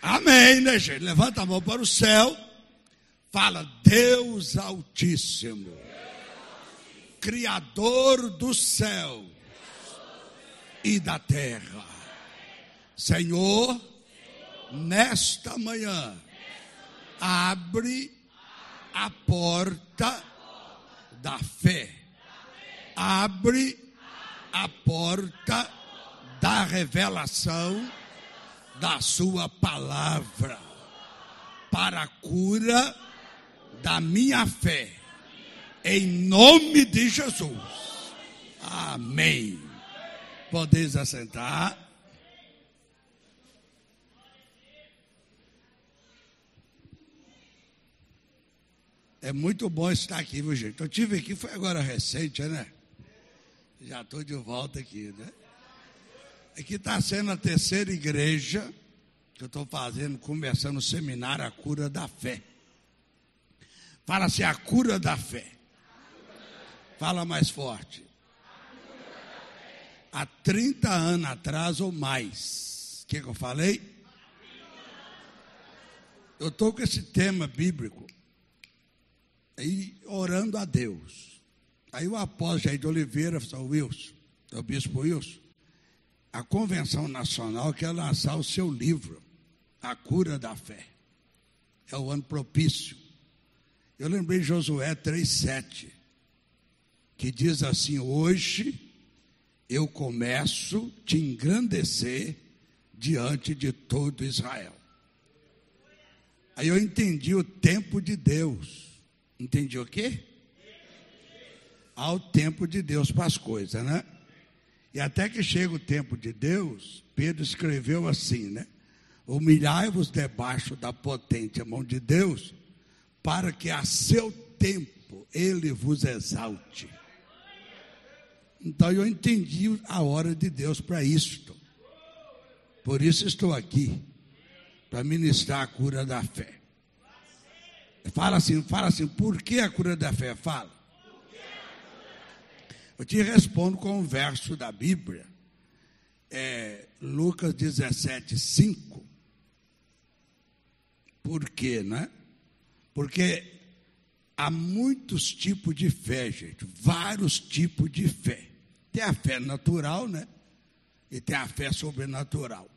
Amém, né, gente? Levanta a mão para o céu. Fala, Deus Altíssimo, Criador do céu e da terra. Senhor, nesta manhã, abre a porta da fé. Abre a porta da revelação da sua palavra para a cura da minha fé. Em nome de Jesus. Amém. Podeis assentar. É muito bom estar aqui, viu, gente? Eu tive aqui, foi agora recente, né? Já estou de volta aqui, né? Aqui está sendo a terceira igreja que eu estou fazendo, começando o seminário A Cura da Fé. Fala assim, a cura da fé. Fala mais forte. Há 30 anos atrás ou mais. O que, que eu falei? Eu estou com esse tema bíblico. E orando a Deus. Aí o apóstolo Jair de Oliveira falou, Wilson, o bispo Wilson, a Convenção Nacional quer lançar o seu livro, A Cura da Fé. É o ano propício. Eu lembrei Josué 3,7, que diz assim: Hoje eu começo te engrandecer diante de todo Israel. Aí eu entendi o tempo de Deus. Entendi o quê? Há o tempo de Deus para as coisas, né? E até que chega o tempo de Deus, Pedro escreveu assim, né? Humilhai-vos debaixo da potente mão de Deus, para que a seu tempo ele vos exalte. Então eu entendi a hora de Deus para isto. Por isso estou aqui, para ministrar a cura da fé. Fala assim, fala assim, por que a cura da fé? Fala. Eu te respondo com um verso da Bíblia, é, Lucas 17, 5. Por quê, né? Porque há muitos tipos de fé, gente, vários tipos de fé. Tem a fé natural, né? E tem a fé sobrenatural.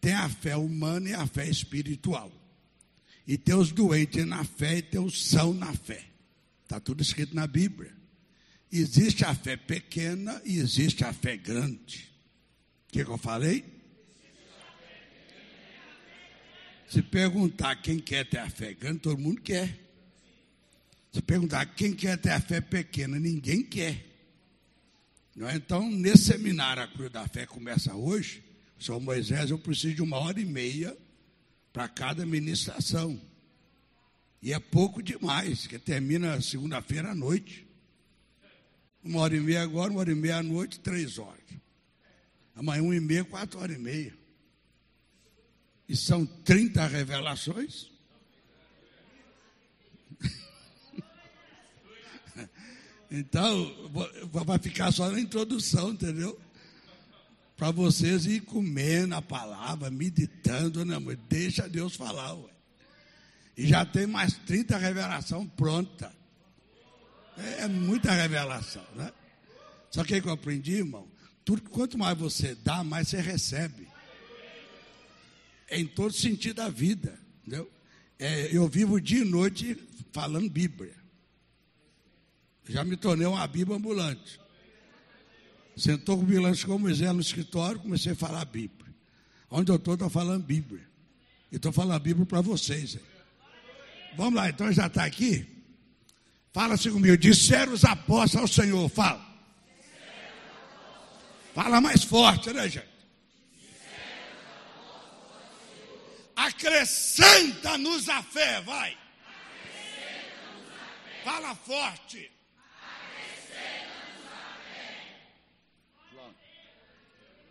Tem a fé humana e a fé espiritual. E tem os doentes na fé e tem os são na fé. Está tudo escrito na Bíblia. Existe a fé pequena e existe a fé grande. O que, que eu falei? Se perguntar quem quer ter a fé grande, todo mundo quer. Se perguntar quem quer ter a fé pequena, ninguém quer. É? Então, nesse seminário, a Cruz da Fé começa hoje. São Moisés, eu preciso de uma hora e meia para cada ministração. E é pouco demais, que termina segunda-feira à noite. Uma hora e meia agora, uma hora e meia à noite, três horas. Amanhã, uma e meia, quatro horas e meia. E são 30 revelações. então, vai ficar só na introdução, entendeu? Para vocês ir comendo a palavra, meditando, né, amor? Deixa Deus falar, ué. E já tem mais 30 revelações prontas. É, muita revelação, né? Só que aí que eu aprendi, irmão, tudo, quanto mais você dá, mais você recebe. É em todo sentido da vida, entendeu? É, eu vivo dia e noite falando Bíblia. Já me tornei uma Bíblia ambulante. Sentou com o bilhante como Moisés no escritório, comecei a falar Bíblia. Onde eu estou, estou falando Bíblia. E estou falando a Bíblia para vocês. Hein? Vamos lá, então já está aqui? Fala assim comigo. Disseram os apóstolos ao Senhor. Fala. Fala mais forte, né, gente? Acrescenta-nos a fé, vai. Fala forte.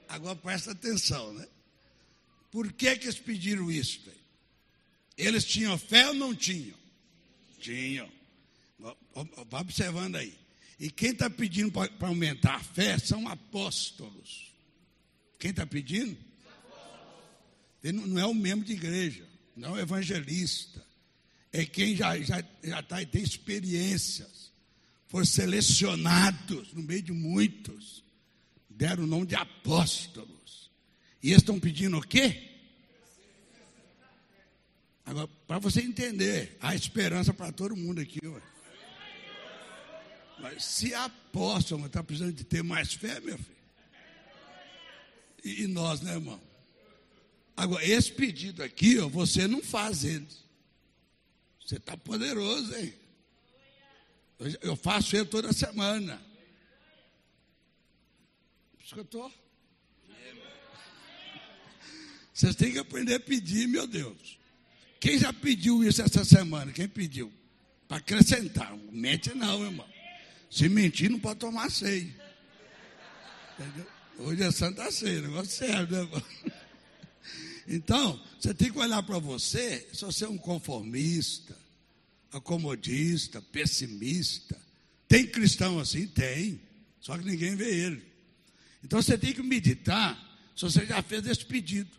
Agora presta atenção, né? Por que, que eles pediram isso? Eles tinham fé ou não tinham? Tinham. Vai observando aí. E quem está pedindo para aumentar a fé são apóstolos. Quem está pedindo? Ele não é um membro de igreja, não é um evangelista. É quem já, já, já tá, tem experiências, foram selecionados no meio de muitos, deram o nome de apóstolos. E eles estão pedindo o quê? Agora, para você entender, há esperança para todo mundo aqui. Ué. Mas se apóstolo está precisando de ter mais fé, meu filho. E, e nós, né, irmão? Agora, esse pedido aqui, ó, você não faz ele. Você está poderoso, hein? Eu, eu faço ele toda semana. Escutou? Vocês têm que aprender a pedir, meu Deus. Quem já pediu isso essa semana? Quem pediu? Para acrescentar. Mente não, irmão. Se mentir, não pode tomar ceia. Entendeu? Hoje é Santa Ceia, negócio sério, né? Então, você tem que olhar para você, se você é um conformista, acomodista, pessimista. Tem cristão assim? Tem. Só que ninguém vê ele. Então você tem que meditar se você já fez esse pedido.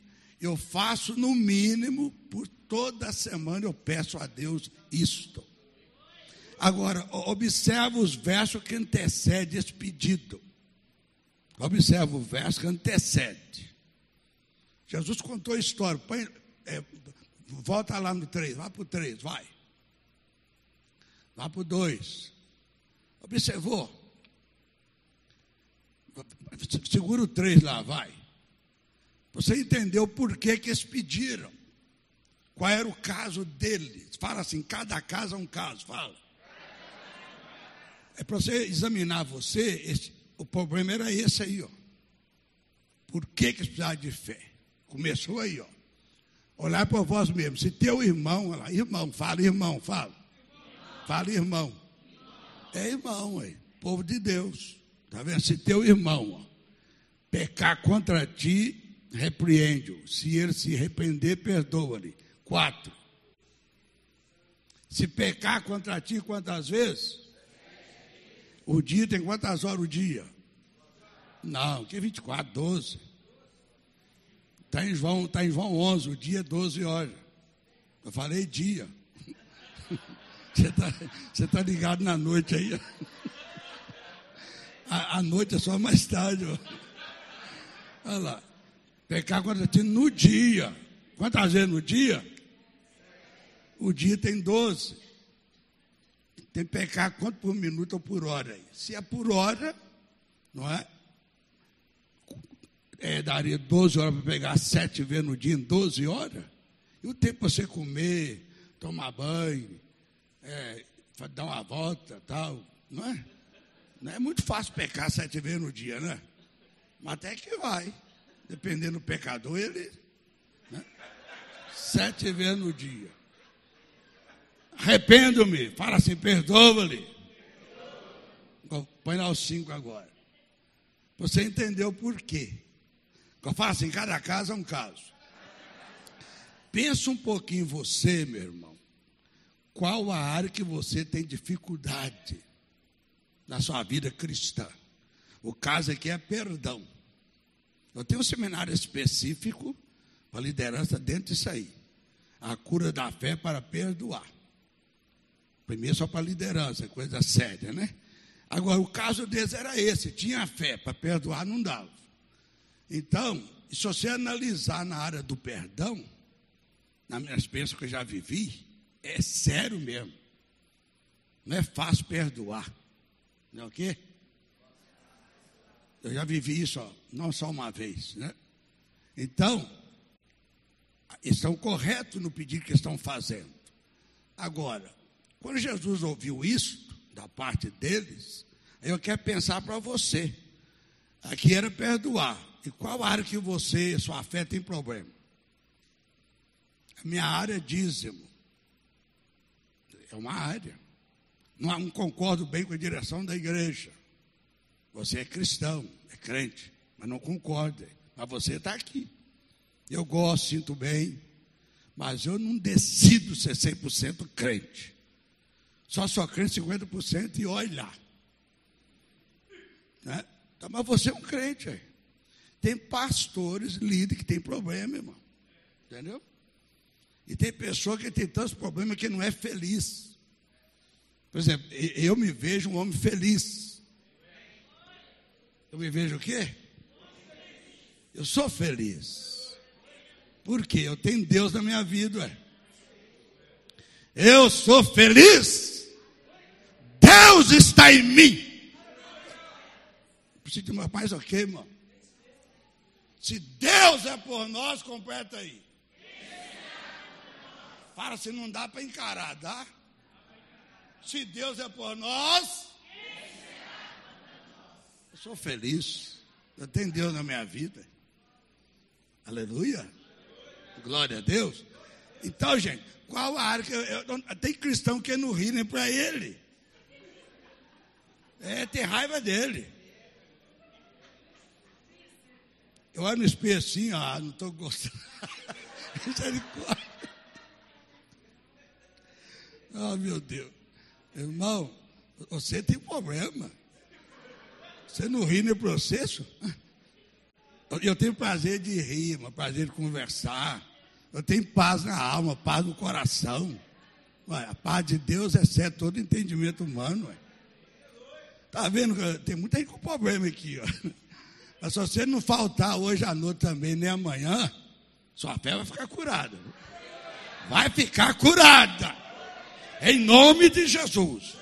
Eu faço no mínimo, por toda semana eu peço a Deus isto. Agora, observa os versos que antecedem esse pedido. Observa o verso que antecede. Jesus contou a história. Põe, é, volta lá no 3, vai para o 3, vai. Vai para o 2. Observou? Segura o 3 lá, vai. Você entendeu por que, que eles pediram. Qual era o caso deles? Fala assim, cada caso é um caso, fala. É para você examinar você, esse, o problema era esse aí, ó. Por que, que eles precisavam de fé? Começou aí, ó. Olhar para vós mesmo. Se teu irmão, lá, irmão, fala, irmão, fala. Fala, irmão. É irmão, aí. Povo de Deus. Está vendo? Se teu irmão ó, pecar contra ti, repreende-o. Se ele se arrepender, perdoa-lhe. Quatro. Se pecar contra ti, quantas vezes? O dia tem quantas horas o dia? Não, que 24, 12. Está em, João, tá em João 11, o dia 12 horas. Eu falei dia. Você está você tá ligado na noite aí? A, a noite é só mais tarde. Olha lá. Pecar ti no dia. Quantas vezes no dia? O dia tem 12. Tem que pecar quanto por minuto ou por hora? Se é por hora, não é? é daria 12 horas para pegar sete vezes no dia em 12 horas. E o tempo para você comer, tomar banho, é, dar uma volta tal, não é? Não é muito fácil pecar sete vezes no dia, né? Mas até que vai. Dependendo do pecador, ele. Né? Sete vezes no dia. Arrependo-me. Fala assim, perdoa-lhe. Põe lá os cinco agora. Você entendeu por quê? Eu falo assim, cada caso é um caso. Pensa um pouquinho você, meu irmão. Qual a área que você tem dificuldade na sua vida cristã? O caso aqui é perdão. Eu tenho um seminário específico para liderança dentro disso aí. A cura da fé para perdoar. Primeiro só para liderança, coisa séria, né? Agora, o caso deles era esse: tinha fé, para perdoar não dava. Então, se você analisar na área do perdão, na minha experiência que eu já vivi, é sério mesmo. Não é fácil perdoar. Não é o quê? Eu já vivi isso, ó, não só uma vez, né? Então, estão corretos no pedido que estão fazendo. Agora, quando Jesus ouviu isso, da parte deles, eu quero pensar para você. Aqui era perdoar. E qual área que você, sua fé tem problema? A minha área é dízimo. É uma área. Não, não concordo bem com a direção da igreja. Você é cristão, é crente, mas não concorda. Mas você está aqui. Eu gosto, sinto bem, mas eu não decido ser 100% crente. Só só crente 50% e olha. Né? Então, mas você é um crente. Aí. Tem pastores, líderes que tem problema, irmão. Entendeu? E tem pessoa que tem tantos problemas que não é feliz. Por exemplo, eu me vejo um homem feliz. Eu me vejo o quê? Eu sou feliz. Por quê? Eu tenho Deus na minha vida. Ué. Eu sou feliz. Deus está em mim. Preciso de mais o quê, irmão? Se Deus é por nós, completa aí. Fala se não dá para encarar, dá? Se Deus é por nós, eu sou feliz. Eu tenho Deus na minha vida. Aleluia. Glória a Deus. Então, gente, qual a área que eu, eu, tem cristão que não ri nem para ele. É, tem raiva dele. Eu olho no espelho assim, ah, não estou gostando. Misericórdia. Ah, meu Deus. Irmão, você tem problema. Você não ri no processo? Eu tenho prazer de rir, prazer de conversar. Eu tenho paz na alma, paz no coração. Ué, a paz de Deus excede todo entendimento humano. Está vendo? Tem muita gente com problema aqui. Ó. Mas se você não faltar hoje à noite também, nem amanhã, sua fé vai ficar curada. Vai ficar curada. Em nome de Jesus.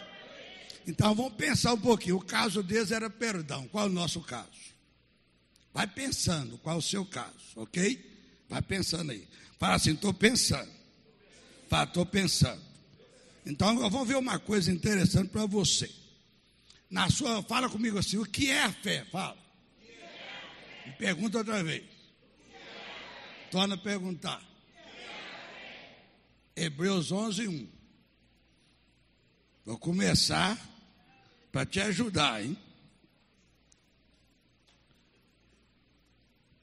Então vamos pensar um pouquinho. O caso deles era perdão. Qual é o nosso caso? Vai pensando qual é o seu caso, ok? Vai pensando aí. Fala assim, estou pensando. Fala, estou pensando. Então, vamos ver uma coisa interessante para você. Na sua, fala comigo assim, o que é a fé? Fala. Me pergunta outra vez. Torna a perguntar. Hebreus 11, 1. Vou começar para te ajudar, hein?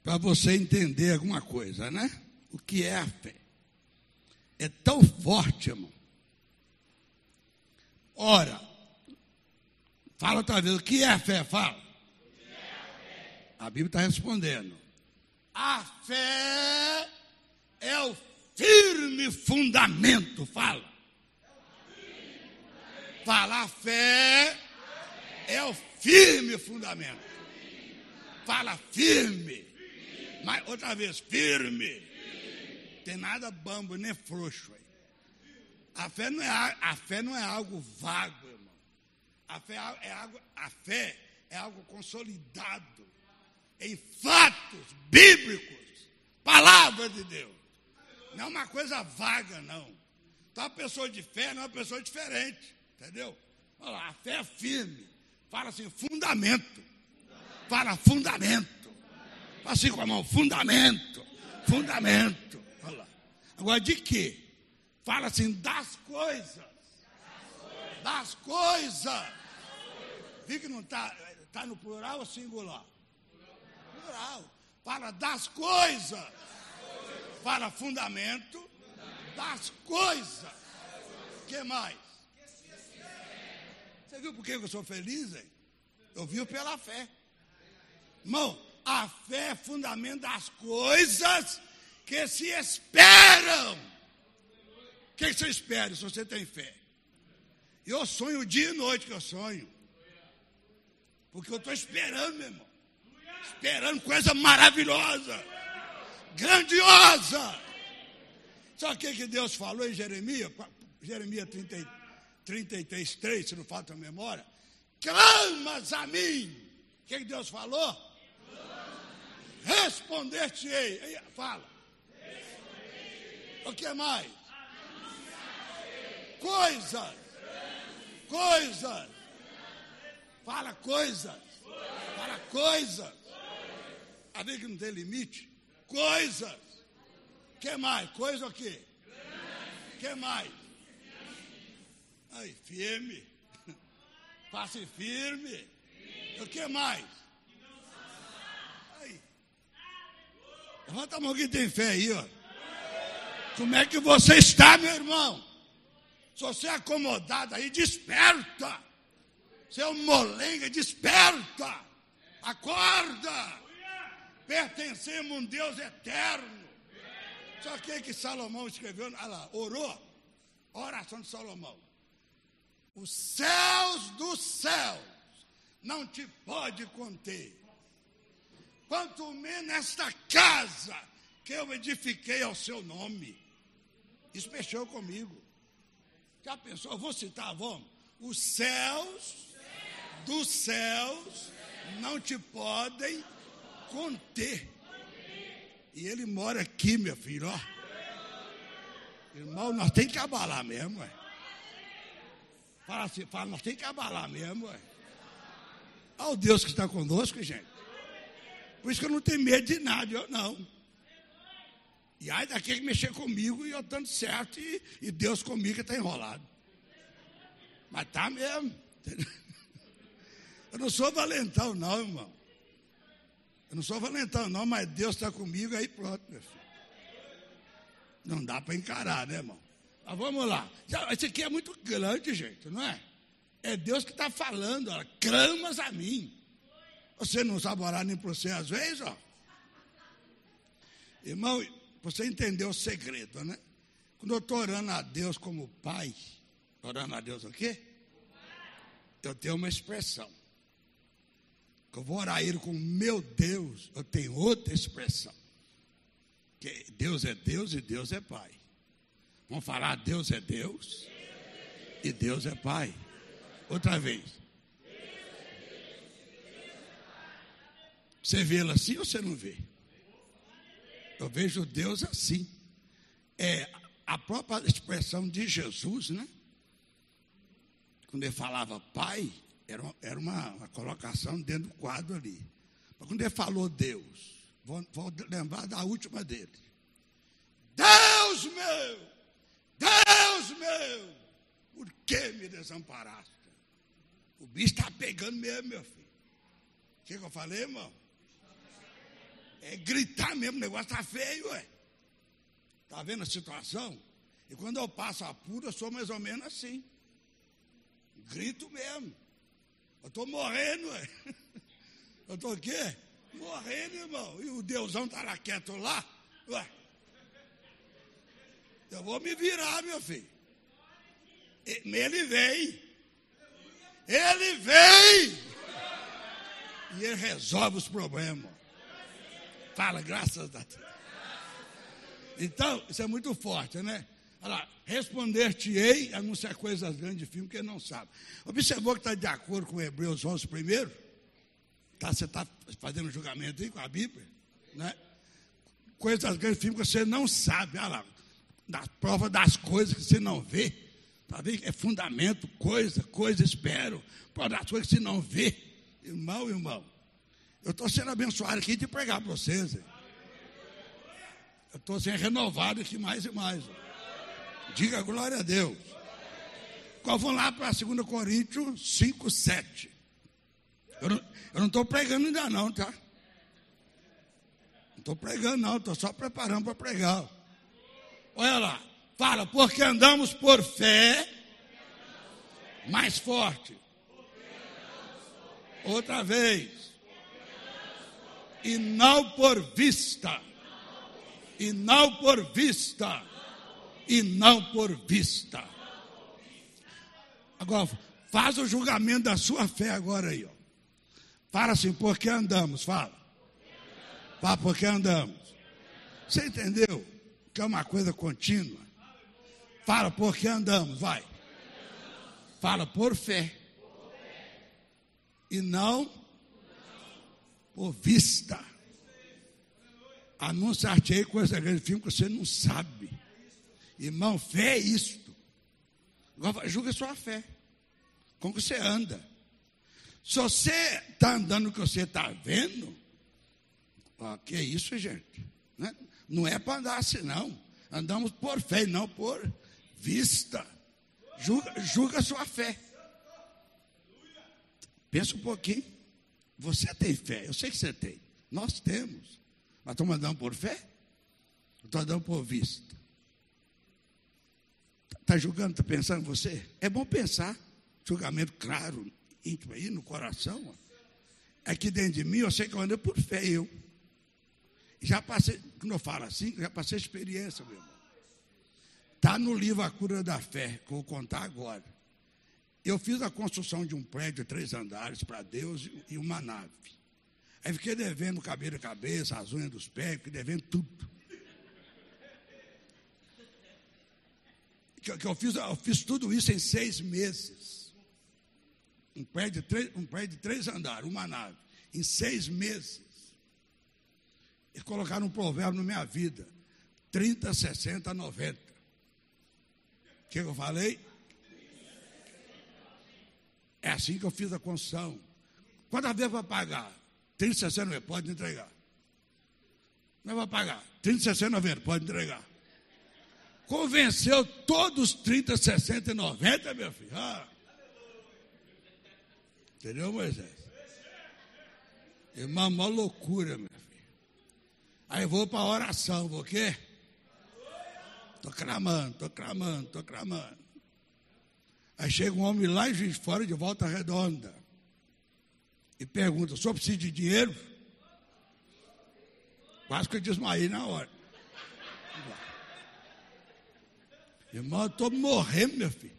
Para você entender alguma coisa, né? o que é a fé. É tão forte, irmão. Ora, fala outra vez, o que é a fé? Fala. A, Bíblia está respondendo. A fé é o firme fundamento. Fala. Fala, a fé é o firme fundamento. Fala firme. Mas outra vez, firme tem nada bambo nem frouxo aí. A fé não é, a fé não é algo vago. A fé é algo, a fé é algo consolidado em fatos bíblicos, palavra de Deus. Não é uma coisa vaga, não. Então a pessoa de fé não é uma pessoa diferente, entendeu? Olha lá, a fé é firme. Fala assim, fundamento. Fala fundamento. Fala assim com a mão, fundamento. Fundamento. Agora, de quê? Fala assim, das coisas. Das coisas. Viu que não está tá no plural ou singular? Plural. Fala das coisas. Fala fundamento das coisas. Que mais? Você viu por que eu sou feliz, hein? Eu vivo pela fé. Irmão, a fé é fundamento das coisas que se esperam. O que você espera se você tem fé? Eu sonho dia e noite que eu sonho. Porque eu estou esperando, meu irmão. Esperando coisa maravilhosa. Grandiosa. Sabe o que, que Deus falou em Jeremias? Jeremias 30, 33, 3, se não falta a memória. Clamas a mim. O que, que Deus falou? Responder-te-ei. Fala. O que mais? Coisas. Coisas. Fala coisas. Fala coisas. A ver que não tem limite. Coisas. que mais? Coisa o quê? que mais? Aí, firme. Passe firme. O que mais? Aí. Levanta a mão que tem fé aí, ó. Como é que você está, meu irmão? Se você é acomodado aí, desperta. Seu molenga, desperta. Acorda. Pertencemos a um Deus eterno. Só que que Salomão escreveu, olha lá, orou, oração de Salomão. Os céus dos céus não te pode conter. Quanto menos esta casa que eu edifiquei ao seu nome. Isso mexeu comigo. Já pensou? Eu vou citar, vamos. Os céus dos céus não te podem conter. E ele mora aqui, meu filho, ó. Irmão, nós tem que abalar mesmo, ué. Fala assim, fala, nós tem que abalar mesmo, ué. Olha o Deus que está conosco, gente. Por isso que eu não tenho medo de nada, eu não. E aí daqui que mexer comigo e eu dando certo, e, e Deus comigo está enrolado. Mas tá mesmo. Eu não sou valentão, não, irmão. Eu não sou valentão, não, mas Deus está comigo, aí pronto, meu filho. Não dá para encarar, né, irmão? Mas vamos lá. Esse aqui é muito grande, gente, não é? É Deus que está falando, ó, clamas a mim. Você não sabe orar nem para você às vezes, ó. Irmão, você entendeu o segredo, né? Quando eu estou orando a Deus como Pai, orando a Deus o quê? Eu tenho uma expressão. Eu vou orar a Ele com meu Deus, eu tenho outra expressão. Que Deus é Deus e Deus é Pai. Vamos falar, Deus é Deus e Deus é Pai. Outra vez. Você vê ele assim ou você não vê? Eu vejo Deus assim. É a própria expressão de Jesus, né? Quando ele falava Pai, era, era uma, uma colocação dentro do quadro ali. Mas quando ele falou Deus, vou, vou lembrar da última dele. Deus meu, Deus meu, por que me desamparaste? O bicho está pegando mesmo, meu filho. O que, que eu falei, irmão? É gritar mesmo, o negócio está feio, ué. Está vendo a situação? E quando eu passo apuro, eu sou mais ou menos assim. Grito mesmo. Eu estou morrendo, ué. Eu estou o quê? Morrendo, irmão. E o Deusão está lá quieto lá. Ué. Eu vou me virar, meu filho. Ele vem. Ele vem. E ele resolve os problemas. Fala, graças a Deus. Então, isso é muito forte, né? Olha responder-te-ei, anunciar coisas grandes de que não sabe. Observou que está de acordo com Hebreus 11 primeiro? Tá, você está fazendo julgamento aí com a Bíblia? Né? Coisas grandes de que você não sabe. Olha lá, da prova das coisas que você não vê. Tá vendo? É fundamento, coisa, coisa, espero. Prova das coisas que você não vê. Irmão, irmão. Eu estou sendo abençoado aqui de pregar para vocês. Hein? Eu estou sendo renovado aqui mais e mais. Diga glória a Deus. Qual vamos lá para 2 Coríntios 5, 7. Eu não estou pregando ainda não, tá? Não estou pregando não, estou só preparando para pregar. Olha lá, fala, porque andamos por fé, mais forte. Outra vez. E não por vista. E não por vista. E não por vista. Agora, faz o julgamento da sua fé agora aí, ó. Fala assim, porque andamos, fala. Fala, porque andamos. Você entendeu? Que é uma coisa contínua. Fala, porque andamos, vai. Fala, por fé. E não por vista. Anunciar-te coisa grande filme que você não sabe. Irmão, fé é isto. Agora julga sua fé. Como você anda. Se você está andando o que você está vendo, ó, que é isso, gente? Né? Não é para andar assim, não. Andamos por fé, não por vista. Julga, julga sua fé. Pensa um pouquinho. Você tem fé, eu sei que você tem. Nós temos. Mas estamos andando por fé? Estou andando por vista. Está julgando, está pensando em você? É bom pensar. Julgamento claro, íntimo aí no coração. Aqui dentro de mim, eu sei que eu ando por fé, eu. Já passei, quando eu falo assim, já passei experiência, meu irmão. Está no livro A Cura da Fé, que eu vou contar agora. Eu fiz a construção de um prédio de três andares para Deus e uma nave. Aí fiquei devendo cabelo e cabeça, as unhas dos pés, fiquei devendo tudo. Que, que eu, fiz, eu fiz tudo isso em seis meses. Um prédio, de três, um prédio de três andares, uma nave. Em seis meses. E colocaram um provérbio na minha vida: 30, 60, 90. O que eu falei? É assim que eu fiz a construção. Quantas vezes vai pagar? 30, 60, 90, pode entregar. Não vai pagar. 30, 60, 90, pode entregar. Convenceu todos os 30, 60 e 90, meu filho. Ah. Entendeu, Moisés? Irmã, uma loucura, meu filho. Aí vou para a oração, vou o quê? Estou clamando, estou clamando, estou clamando. Aí chega um homem lá em Juiz Fora, de volta redonda, e pergunta: o senhor precisa de dinheiro? Quase que eu desmaiei na hora. Irmão, eu estou morrendo, meu filho.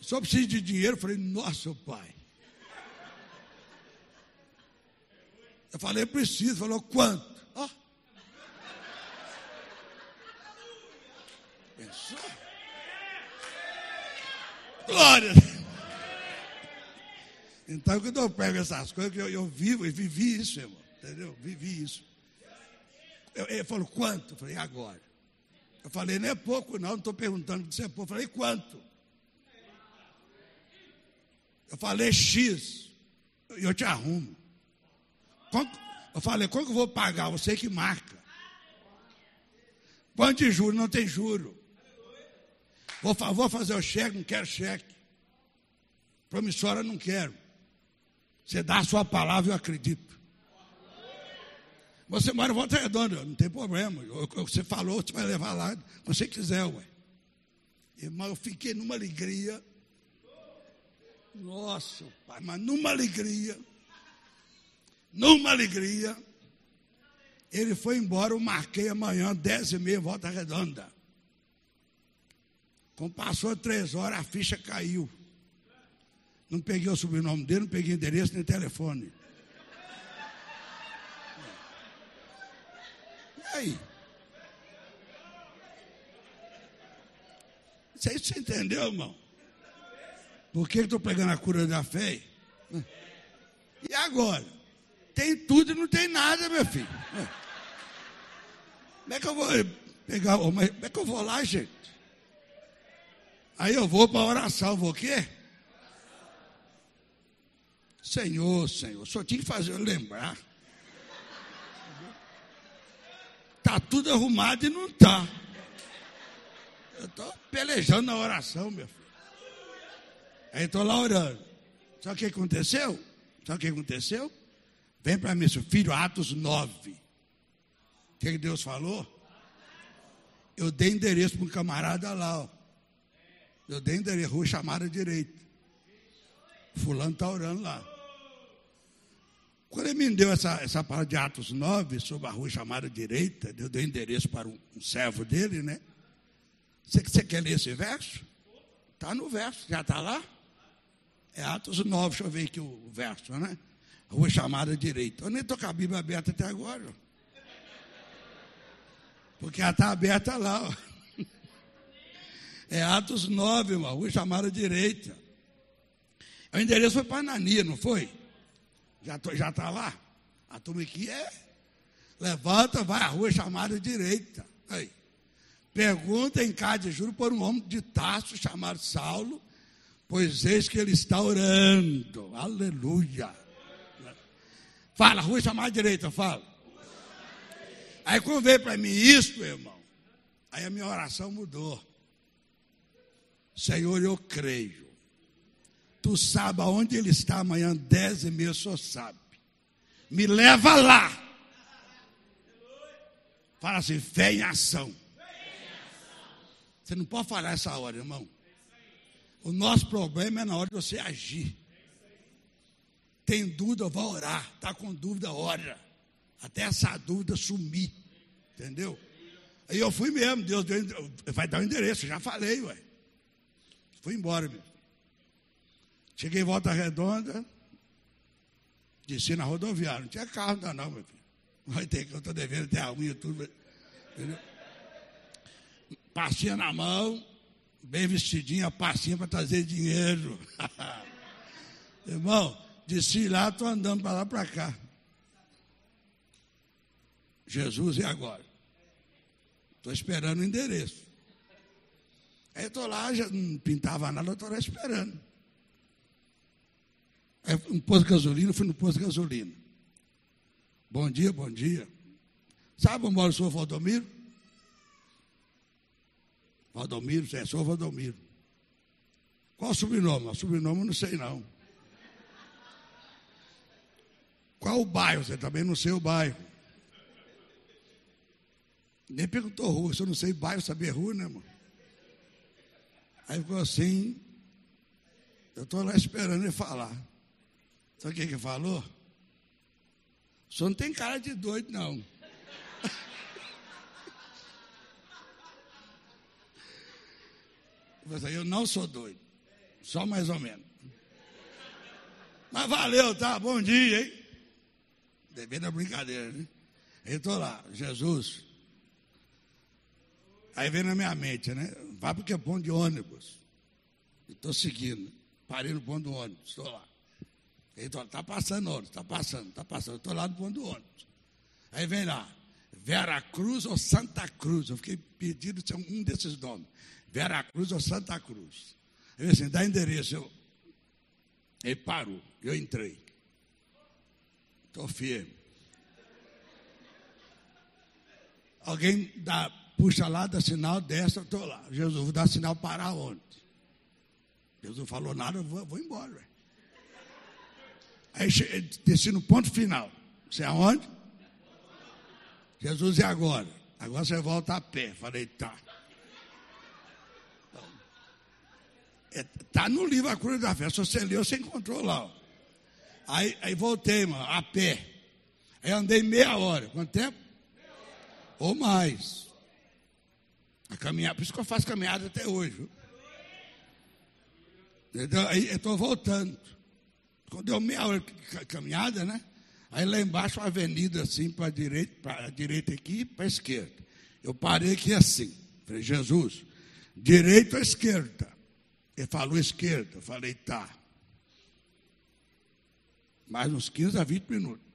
O senhor precisa de dinheiro? Eu falei, nossa, pai. Eu falei, preciso. Falou, quanto? Oh. Pensou? Glória! Então, quando eu pego essas coisas, eu, eu vivo, eu vivi isso, irmão. Entendeu? Vivi isso. Eu, ele falou, quanto? Eu falei, agora? Eu falei, não é pouco, não, não estou perguntando se é pouco. Eu falei, quanto? Eu falei, X. E eu te arrumo. Eu falei, quando que eu vou pagar? Você que marca. Quanto de juro? Não tem juro. Vou, vou fazer o cheque, não quero cheque. Promissória, não quero. Você dá a sua palavra, eu acredito. Você mora em Volta Redonda, não tem problema. Você falou, você vai levar lá, você quiser, ué. Irmão, eu fiquei numa alegria. Nossa, pai, mas numa alegria. Numa alegria. Ele foi embora, eu marquei amanhã, dez e meia, Volta Redonda. Quando passou três horas, a ficha caiu. Não peguei o sobrenome dele, não peguei endereço nem telefone. E aí? Você, entendeu, irmão? Por que estou pegando a cura da fé? E agora? Tem tudo e não tem nada, meu filho. Como é que eu vou pegar? Como é que eu vou lá, gente? Aí eu vou para a oração, vou o quê? Senhor, Senhor, só tinha que fazer eu lembrar. Está tudo arrumado e não está. Eu estou pelejando na oração, meu filho. Aí estou lá orando. O que aconteceu? O que aconteceu? Vem para mim, seu filho, Atos 9. O que Deus falou? Eu dei endereço para um camarada lá, ó. Eu dei endereço, rua chamada direita. Fulano está orando lá. Quando ele me deu essa, essa palavra de Atos 9, sobre a rua chamada direita, eu dei endereço para um, um servo dele, né? Você, você quer ler esse verso? Está no verso, já está lá? É Atos 9, deixa eu ver aqui o, verso, né? A rua chamada direita. Eu nem estou com a Bíblia aberta até agora. Porque ela está aberta lá, ó. É Atos 9, uma rua chamada direita. O endereço foi para Anania, não foi? Já está já tá lá? A turma aqui é. Levanta, vai à rua chamada direita. Aí. Pergunta em casa de juro por um homem de Tarso chamado Saulo, pois eis que ele está orando. Aleluia. Fala, rua chamada direita, fala. Aí quando veio para mim isso, irmão, aí a minha oração mudou. Senhor, eu creio. Tu sabe aonde ele está amanhã, dez e meia, só sabe. Me leva lá. Fala assim, fé em ação. Você não pode falar essa hora, irmão. O nosso problema é na hora de você agir. Tem dúvida, vá orar. Está com dúvida, ora. Até essa dúvida sumir. Entendeu? Aí eu fui mesmo, Deus deu, vai dar o endereço, já falei, ué. Fui embora mesmo. Cheguei em volta redonda, desci na rodoviária. Não tinha carro ainda não, meu filho. Vai ter que eu estou devendo até a unha e tudo. Entendeu? Passinha na mão, bem vestidinha, passinha para trazer dinheiro. Irmão, desci lá, estou andando para lá para cá. Jesus, e agora? Estou esperando o endereço. Aí estou lá, já não pintava nada, estou lá esperando. Aí, um posto de gasolina, fui no posto de gasolina. Bom dia, bom dia. Sabe onde mora o senhor Valdomiro? Valdomiro, é, senhor Valdomiro. Qual o sobrenome? O sobrenome eu não sei não. Qual o bairro? Você também não sei o bairro. Nem perguntou rua, se eu não sei bairro, saber rua, né, irmão? Aí ficou assim, eu estou lá esperando ele falar. Sabe o que ele falou? O senhor não tem cara de doido, não. Eu não sou doido, só mais ou menos. Mas valeu, tá? Bom dia, hein? Devendo a brincadeira, né? Eu estou lá, Jesus, Aí vem na minha mente, né? Vai porque é ponto de ônibus. Estou seguindo. Parei no ponto do ônibus, estou lá. Então, está passando ônibus, está passando, está passando. Estou lá no ponto do ônibus. Aí vem lá, Vera Cruz ou Santa Cruz. Eu fiquei pedindo se é um desses nomes. Vera Cruz ou Santa Cruz. Aí assim, dá endereço. Eu... Ele parou, eu entrei. Estou firme. Alguém dá puxa lá, dá sinal, desce, eu estou lá. Jesus, dar sinal parar onde? Jesus falou nada, eu vou, vou embora. Véio. Aí desci no ponto final. Você aonde? Jesus, e agora? Agora você volta a pé. Falei, tá. Está é, no livro A Cruz da Fé. Se você leu, você encontrou lá. Ó. Aí, aí voltei, mano, a pé. Aí andei meia hora. Quanto tempo? Ou mais. A caminhar, por isso que eu faço caminhada até hoje. Viu? Então, aí eu estou voltando. Quando deu meia hora de caminhada, né? Aí lá embaixo a avenida assim para a direita, para direita aqui e para a esquerda. Eu parei aqui assim. Falei, Jesus, direita ou esquerda? Ele falou esquerda. Eu falei, tá. Mais uns 15 a 20 minutos.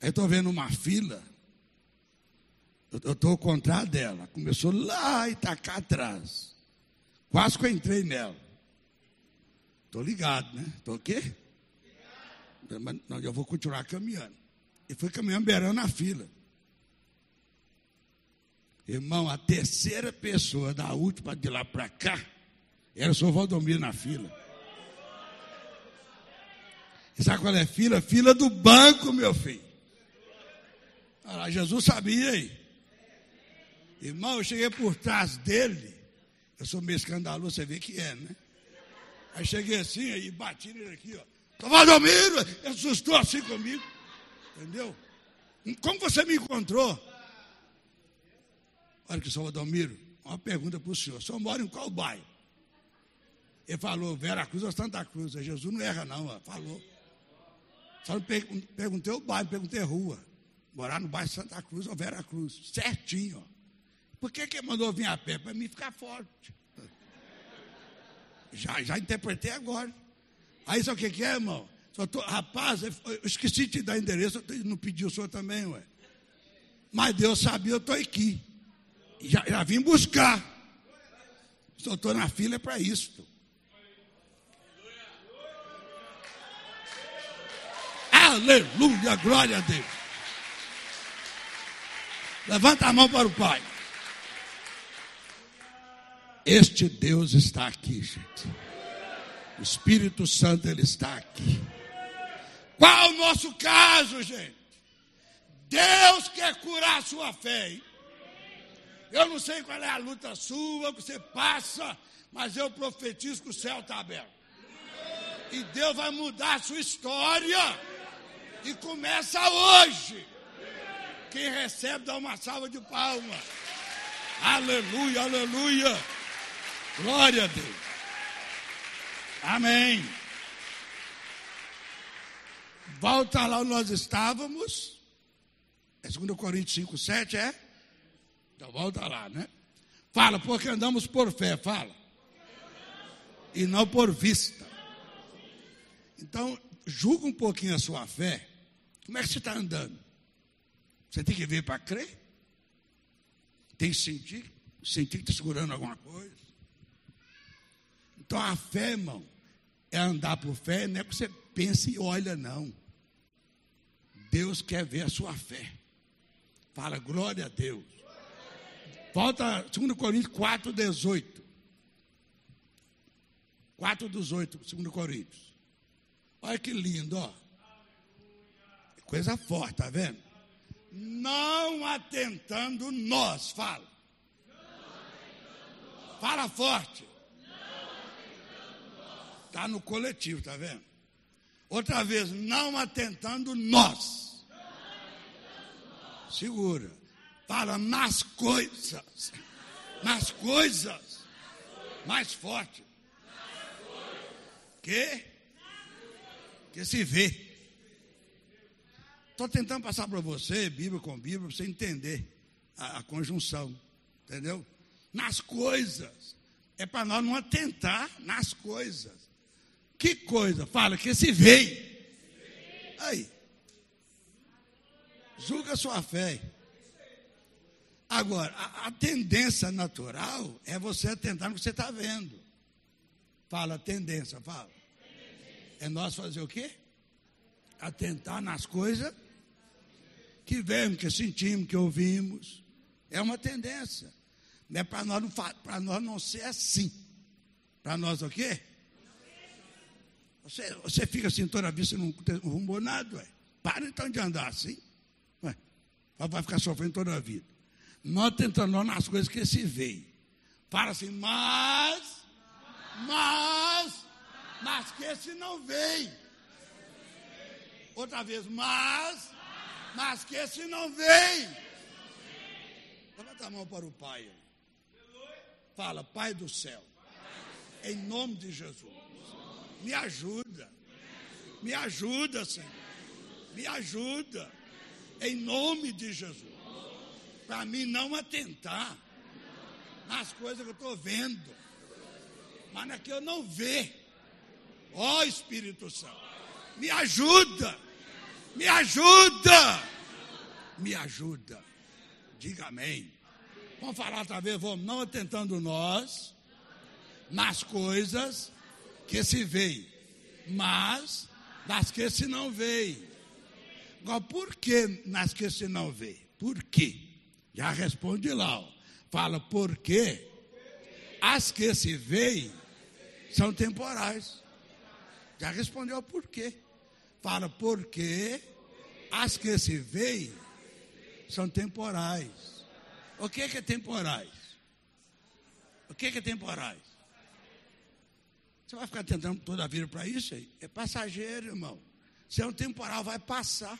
Aí estou vendo uma fila eu estou ao contrário dela. Começou lá e tá cá atrás. Quase que eu entrei nela. Estou ligado, né? Estou o quê? Não, eu vou continuar caminhando. E fui caminhando beirando a fila. Irmão, a terceira pessoa da última de lá para cá era o senhor Valdomiro na fila. E sabe qual é fila? Fila do banco, meu filho. Ah, Jesus sabia aí. Irmão, eu cheguei por trás dele. Eu sou meio escandaloso, você vê que é, né? Aí cheguei assim e bati nele aqui, ó. Valdomiro, ele assustou assim comigo. Entendeu? Como você me encontrou? Olha que, senhor Valdomiro, uma pergunta para o senhor. O senhor mora em qual bairro? Ele falou, Vera Cruz ou Santa Cruz. Jesus não erra, não, ó. falou. Só não perguntei o bairro, perguntei rua. Morar no bairro Santa Cruz ou Vera Cruz. Certinho, ó. Por que, que mandou vir a pé? Para mim ficar forte. Já, já interpretei agora. Aí sabe o que, que é, irmão? Tô, rapaz, eu esqueci de te dar endereço, não pedi o senhor também, ué. Mas Deus sabia, eu estou aqui. Já, já vim buscar. Só estou na fila para isso. Aleluia, glória a Deus. Levanta a mão para o Pai. Este Deus está aqui, gente. O Espírito Santo, ele está aqui. Qual o nosso caso, gente? Deus quer curar a sua fé. Hein? Eu não sei qual é a luta sua que você passa, mas eu profetizo que o céu está aberto. E Deus vai mudar a sua história. E começa hoje. Quem recebe, dá uma salva de palmas. Aleluia, aleluia. Glória a Deus. Amém. Volta lá onde nós estávamos. É 2 Coríntios 5, 7, é? Então volta lá, né? Fala, porque andamos por fé, fala. E não por vista. Então, julga um pouquinho a sua fé. Como é que você está andando? Você tem que ver para crer? Tem que sentir? Sentir que está segurando alguma coisa? Então a fé, irmão, é andar por fé, não é que você pensa e olha, não. Deus quer ver a sua fé. Fala, glória a Deus. Volta 2 Coríntios 4, 18. 4, 18, 2 Coríntios. Olha que lindo, ó. Coisa forte, tá vendo? Não atentando nós, fala. Fala forte. Está no coletivo, tá vendo? Outra vez, não atentando nós. Segura. Fala nas coisas. Nas coisas. Mais forte. Que? Que se vê. Estou tentando passar para você, Bíblia com Bíblia, para você entender a, a conjunção. Entendeu? Nas coisas. É para nós não atentar nas coisas. Que coisa? Fala que se veio. Aí. Julga a sua fé. Agora, a, a, tendência natural é você atentar no que você está vendo. Fala, tendência, fala. É nós fazer o quê? Atentar nas coisas que vemos, que sentimos, que ouvimos. É uma tendência. Não é para nós, não, nós não ser assim. Para nós o quê? Você, você fica assim toda a vida, você não arrumou nada, ué. Para então de andar assim. Ué, vai ficar sofrendo toda a vida. Nós tentando nas coisas que se vê. Fala assim, mas, mas, mas que esse não veio. Outra vez, mas, mas que esse não veio. Levanta a mão para o Pai. Fala, Pai do céu, em nome de Jesus. Me ajuda. Me ajuda, Senhor. Me ajuda. Em nome de Jesus. Para mim não atentar nas coisas que eu estou vendo. Mas na que eu não vê. Ó oh, Espírito Santo. Me ajuda. Me ajuda. Me ajuda. Diga amém. Vamos falar outra vez, vamos não atentando nós nas coisas que se veem, mas nas que se não veem. Agora, por que nas que se não vê? Por quê? Já responde lá. Ó. Fala, porque as que se veem são temporais. Já respondeu por quê. Fala, porque as que se veem são temporais. O que é, que é temporais? O que é, que é temporais? Você vai ficar tentando toda a vida para isso aí? É passageiro, irmão. Se é um temporal, vai passar.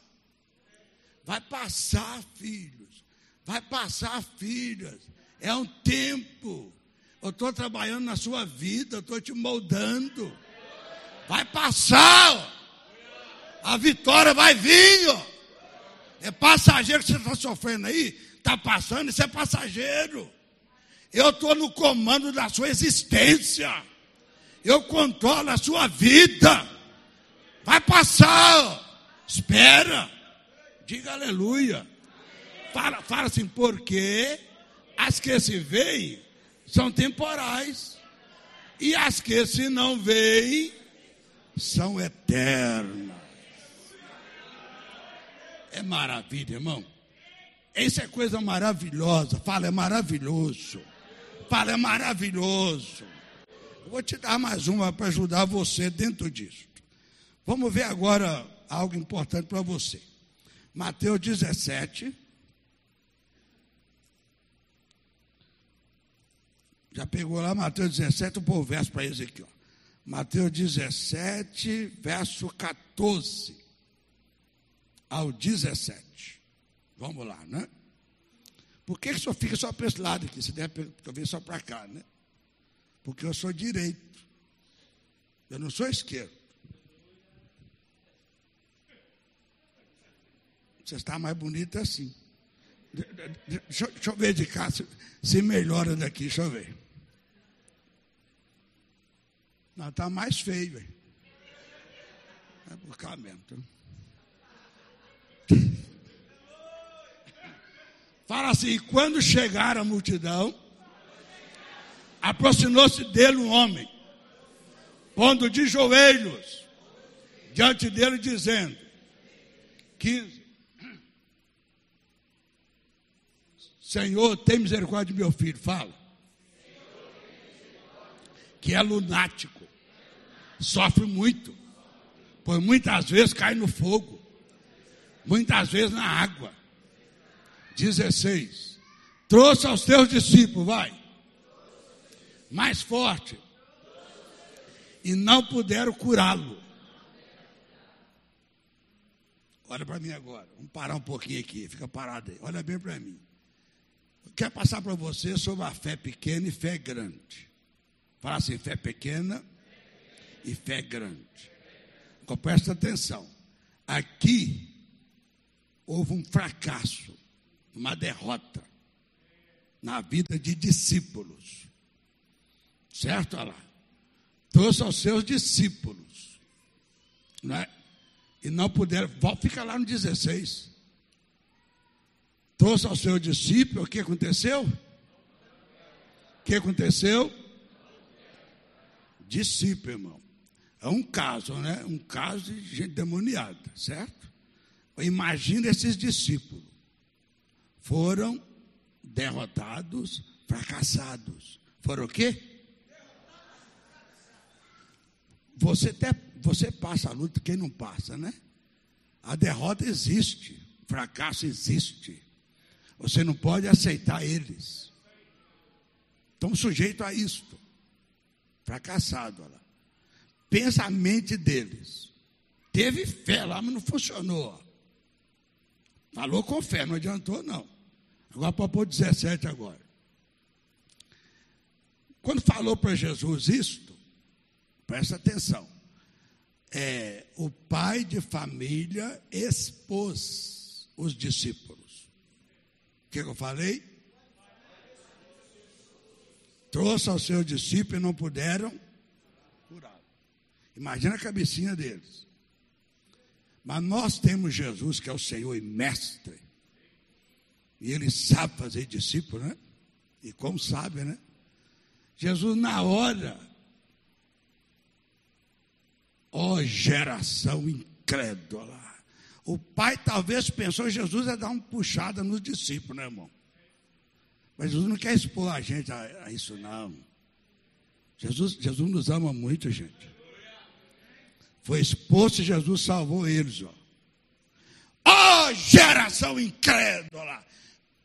Vai passar, filhos. Vai passar, filhas. É um tempo. Eu estou trabalhando na sua vida, eu estou te moldando. Vai passar. A vitória vai vir. É passageiro que você está sofrendo aí. Está passando, isso é passageiro. Eu estou no comando da sua existência eu controlo a sua vida. Vai passar. Espera. Diga aleluia. Fala, fala assim, porque as que se veem são temporais. E as que se não veem são eternas. É maravilha, irmão. Isso é coisa maravilhosa. Fala, é maravilhoso. Fala, é maravilhoso. Vou te dar mais uma para ajudar você dentro disso. Vamos ver agora algo importante para você. Mateus 17. Já pegou lá Mateus 17, vou o verso para eles aqui. Ó. Mateus 17, verso 14. ao 17. Vamos lá, né? Por que, que senhor fica só para esse lado aqui? Você deve venho só para cá, né? Porque eu sou direito. Eu não sou esquerdo. Você está mais bonita assim. Deixa, deixa, eu ver de cá se, se melhora daqui, deixa eu ver. Não, está mais feio, velho. É por cá mesmo. Tá? Fala assim: quando chegar a multidão, aproximou-se dele um homem, pondo de joelhos diante dele, dizendo: 15. Senhor, tem misericórdia de meu filho. Fala. Que é lunático. Sofre muito. Pois muitas vezes cai no fogo. Muitas vezes na água. 16. Trouxe aos teus discípulos, vai. Mais forte. E não puderam curá-lo. Olha para mim agora. Vamos parar um pouquinho aqui. Fica parado aí. Olha bem para mim quero passar para você sobre a fé pequena e fé grande. Fala assim, fé pequena e fé grande. Então, presta atenção. Aqui houve um fracasso, uma derrota na vida de discípulos. Certo? Olha lá. Trouxe aos seus discípulos. Né? E não puderam. Fica lá no 16 trouxe ao seu discípulo, o que aconteceu? O que aconteceu? Discípulo, irmão. É um caso, né? Um caso de gente demoniada, certo? Imagina esses discípulos. Foram derrotados, fracassados. Foram o quê? Você, até, você passa a luta, quem não passa, né? A derrota existe, fracasso existe. Você não pode aceitar eles. Estão sujeitos a isto. Fracassado, olha lá. Pensa a mente deles. Teve fé lá, mas não funcionou. Falou com fé, não adiantou, não. Agora para pôr 17 agora. Quando falou para Jesus isto, presta atenção. É, o pai de família expôs os discípulos que, que eu falei? Trouxe aos seus discípulos e não puderam curar. Imagina a cabecinha deles. Mas nós temos Jesus, que é o Senhor e Mestre. E ele sabe fazer discípulo, né? E como sabe, né? Jesus, na hora, ó oh, geração incrédula, o pai talvez pensou que Jesus ia dar uma puxada nos discípulos, né, irmão? Mas Jesus não quer expor a gente a, a isso, não. Jesus, Jesus nos ama muito, gente. Foi exposto e Jesus salvou eles, ó. Ó oh, geração incrédula,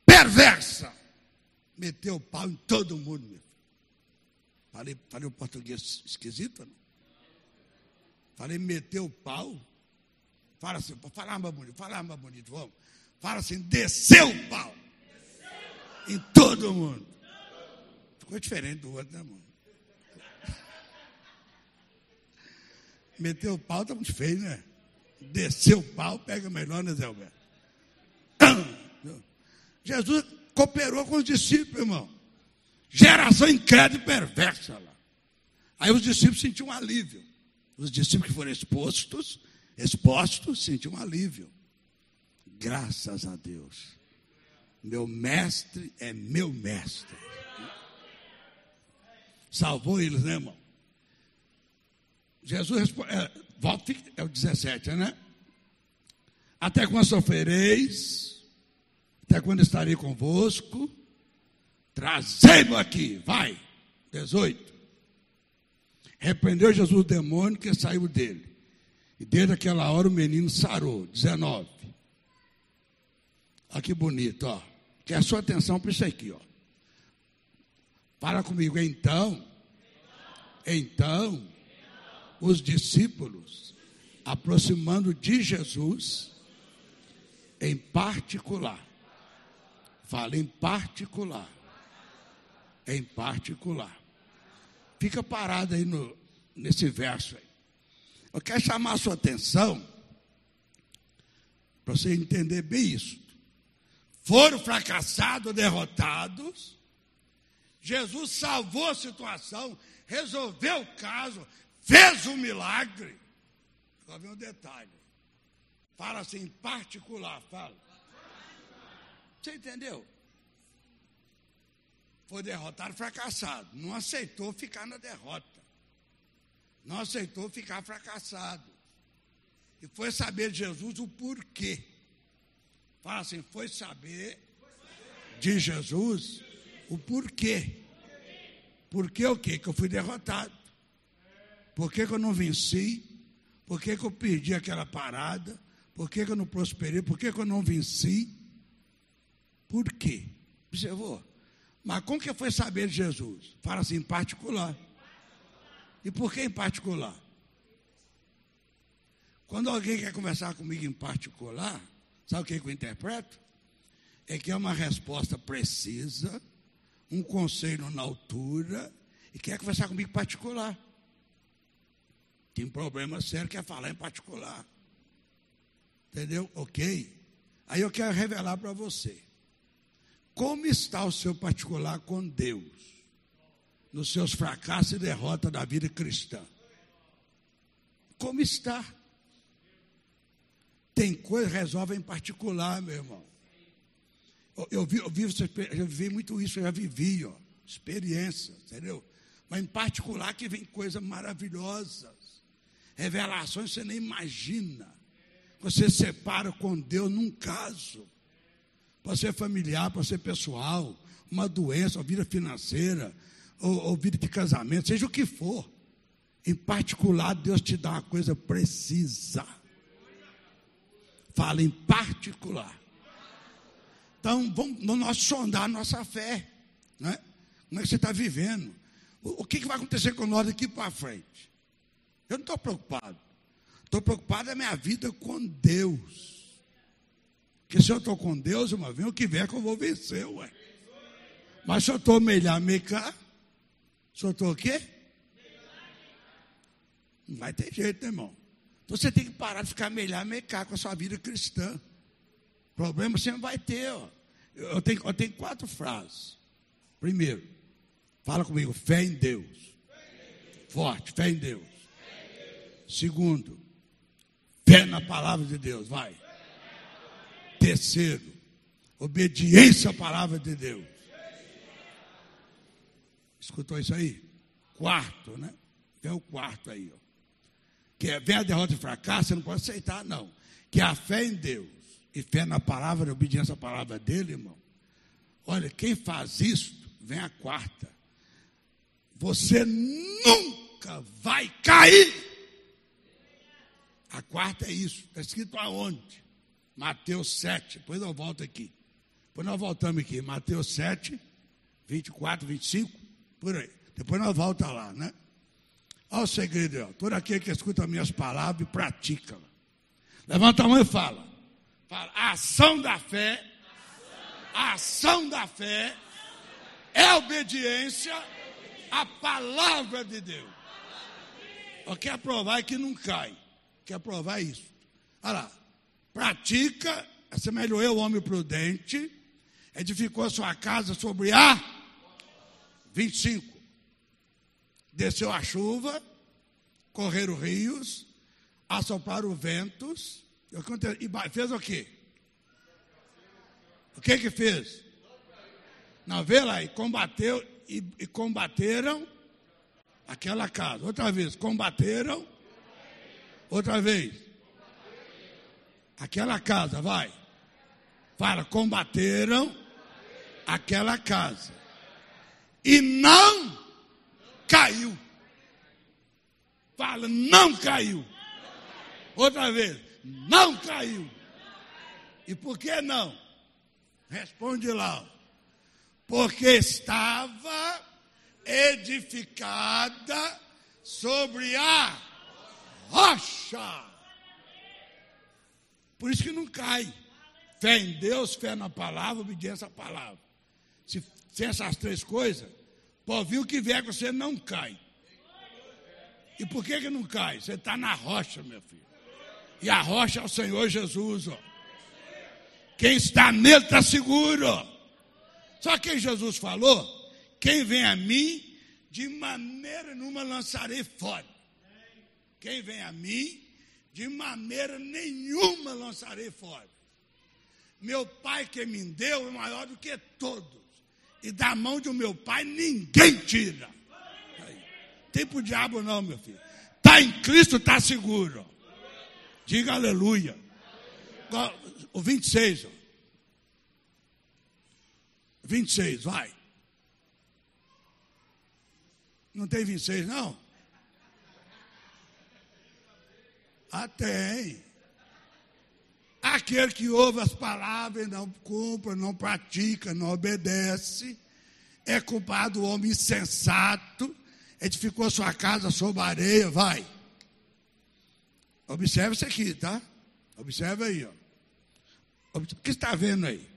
perversa. Meteu o pau em todo mundo. Falei, falei o português esquisito, não? Falei, meteu o pau Fala assim, fala mais bonito, fala mais bonito, vamos. Fala assim, desceu o pau. Em todo mundo. Ficou diferente do outro, né, mano? Meteu o pau, tá muito feio, né? Desceu o pau, pega melhor, né, Zé Alberto? Jesus cooperou com os discípulos, irmão. Geração incrédula e perversa lá. Aí os discípulos sentiam um alívio. Os discípulos que foram expostos exposto, senti um alívio. Graças a Deus. Meu mestre é meu mestre. Salvou eles, né, irmão? Jesus responde, é, é o 17, né? Até quando sofrereis, até quando estarei convosco, trazei-mo aqui, vai. 18. Repreendeu Jesus o demônio que saiu dele. E desde aquela hora o menino sarou. 19. Olha que bonito, ó. Quer sua atenção para isso aqui, ó. Fala comigo, então. Então, os discípulos, aproximando de Jesus, Em particular. Fala em particular. Em particular. Fica parado aí no, nesse verso aí. Eu quero chamar a sua atenção para você entender bem isso. Foram fracassados, derrotados. Jesus salvou a situação, resolveu o caso, fez um milagre. Só vem um detalhe. Fala assim, em particular, fala. Você entendeu? Foi derrotado, fracassado. Não aceitou ficar na derrota. Não aceitou ficar fracassado. E foi saber de Jesus o porquê. Fala assim, foi saber de Jesus o porquê. Porquê o quê? Que eu fui derrotado. Por que, que eu não venci? Por que, que eu perdi aquela parada? Por que, que eu não prosperei? Por que, que eu não venci? Por quê? Observou? Mas como que foi saber de Jesus? Fala assim, em particular. E por que em particular? Quando alguém quer conversar comigo em particular, sabe o que eu interpreto? É que é uma resposta precisa, um conselho na altura, e quer conversar comigo em particular. Tem problema sério, quer falar em particular. Entendeu? Ok? Aí eu quero revelar para você. Como está o seu particular com Deus? Nos seus fracassos e derrotas da vida cristã. Como está? Tem coisa resolve em particular, meu irmão. Eu, eu, vi, eu, vi, eu vivi muito isso, eu já vivi, ó, experiência, entendeu? Mas em particular que vem coisas maravilhosas, revelações que você nem imagina. Você separa com Deus num caso. Pode ser familiar, pode ser pessoal, uma doença, uma vida financeira, ou, ou vida de casamento, seja o que for. Em particular, Deus te dá uma coisa precisa. Fala em particular. Então, vamos nós sondar a nossa fé. Né? Como é que você está vivendo? O, o que, que vai acontecer com nós daqui para frente? Eu não estou preocupado. Estou preocupado é minha vida com Deus. Porque se eu estou com Deus, uma vez o que vier que eu vou vencer, ué. Mas se eu estou melhor mecar, se eu estou o quê? Não vai ter jeito, irmão. Então você tem que parar de ficar melhor mecar com a sua vida cristã. Problema sempre vai ter, ó. Eu tenho, eu tenho quatro frases. Primeiro, fala comigo, fé em Deus. Forte, fé em Deus. Segundo, fé na palavra de Deus, vai. Terceiro, obediência à palavra de Deus. Escutou isso aí? Quarto, né? Vem o quarto aí, ó. Que é, vem a derrota e fracasso, você não pode aceitar, não. Que é a fé em Deus e fé na palavra, a obediência à palavra dele, irmão. Olha, quem faz isso, vem a quarta. Você nunca vai cair. A quarta é isso. Está escrito aonde? Mateus 7, depois eu volto aqui. Depois nós voltamos aqui, Mateus 7, 24, 25, por aí. Depois nós voltamos lá, né? Olha o segredo, ó. todo aquele que escuta minhas palavras e pratica. Levanta a mão e fala. Fala, a ação da fé, a ação da fé é obediência à palavra de Deus. Quer provar que não cai. Quer provar isso. Olha lá pratica, assemelhou eu, homem prudente, edificou a sua casa sobre a 25. Desceu a chuva, correram rios, assopraram ventos, e fez o quê? O que que fez? Não, vê lá, e combateu, e, e combateram aquela casa. Outra vez, combateram, outra vez aquela casa, vai. Fala, combateram aquela casa. E não caiu. Fala, não caiu. Outra vez, não caiu. E por que não? Responde lá. Porque estava edificada sobre a rocha. Por isso que não cai. Fé em Deus, fé na palavra, obediência à palavra. Se, se essas três coisas, pode vir o que vier que você não cai. E por que, que não cai? Você está na rocha, meu filho. E a rocha é o Senhor Jesus. Ó. Quem está nele está seguro. Só que Jesus falou: quem vem a mim, de maneira nenhuma lançarei fora. Quem vem a mim, de maneira nenhuma lançarei fora. Meu pai que me deu é maior do que todos. E da mão do meu pai ninguém tira. Tem para o diabo não, meu filho. Está em Cristo, está seguro. Diga aleluia. O 26. Ó. 26, vai. Não tem 26, não? Ah, tem. Aquele que ouve as palavras e não cumpre, não pratica, não obedece, é culpado o homem insensato, edificou sua casa sobre areia, vai. Observe isso aqui, tá? Observe aí, ó. O que está vendo aí?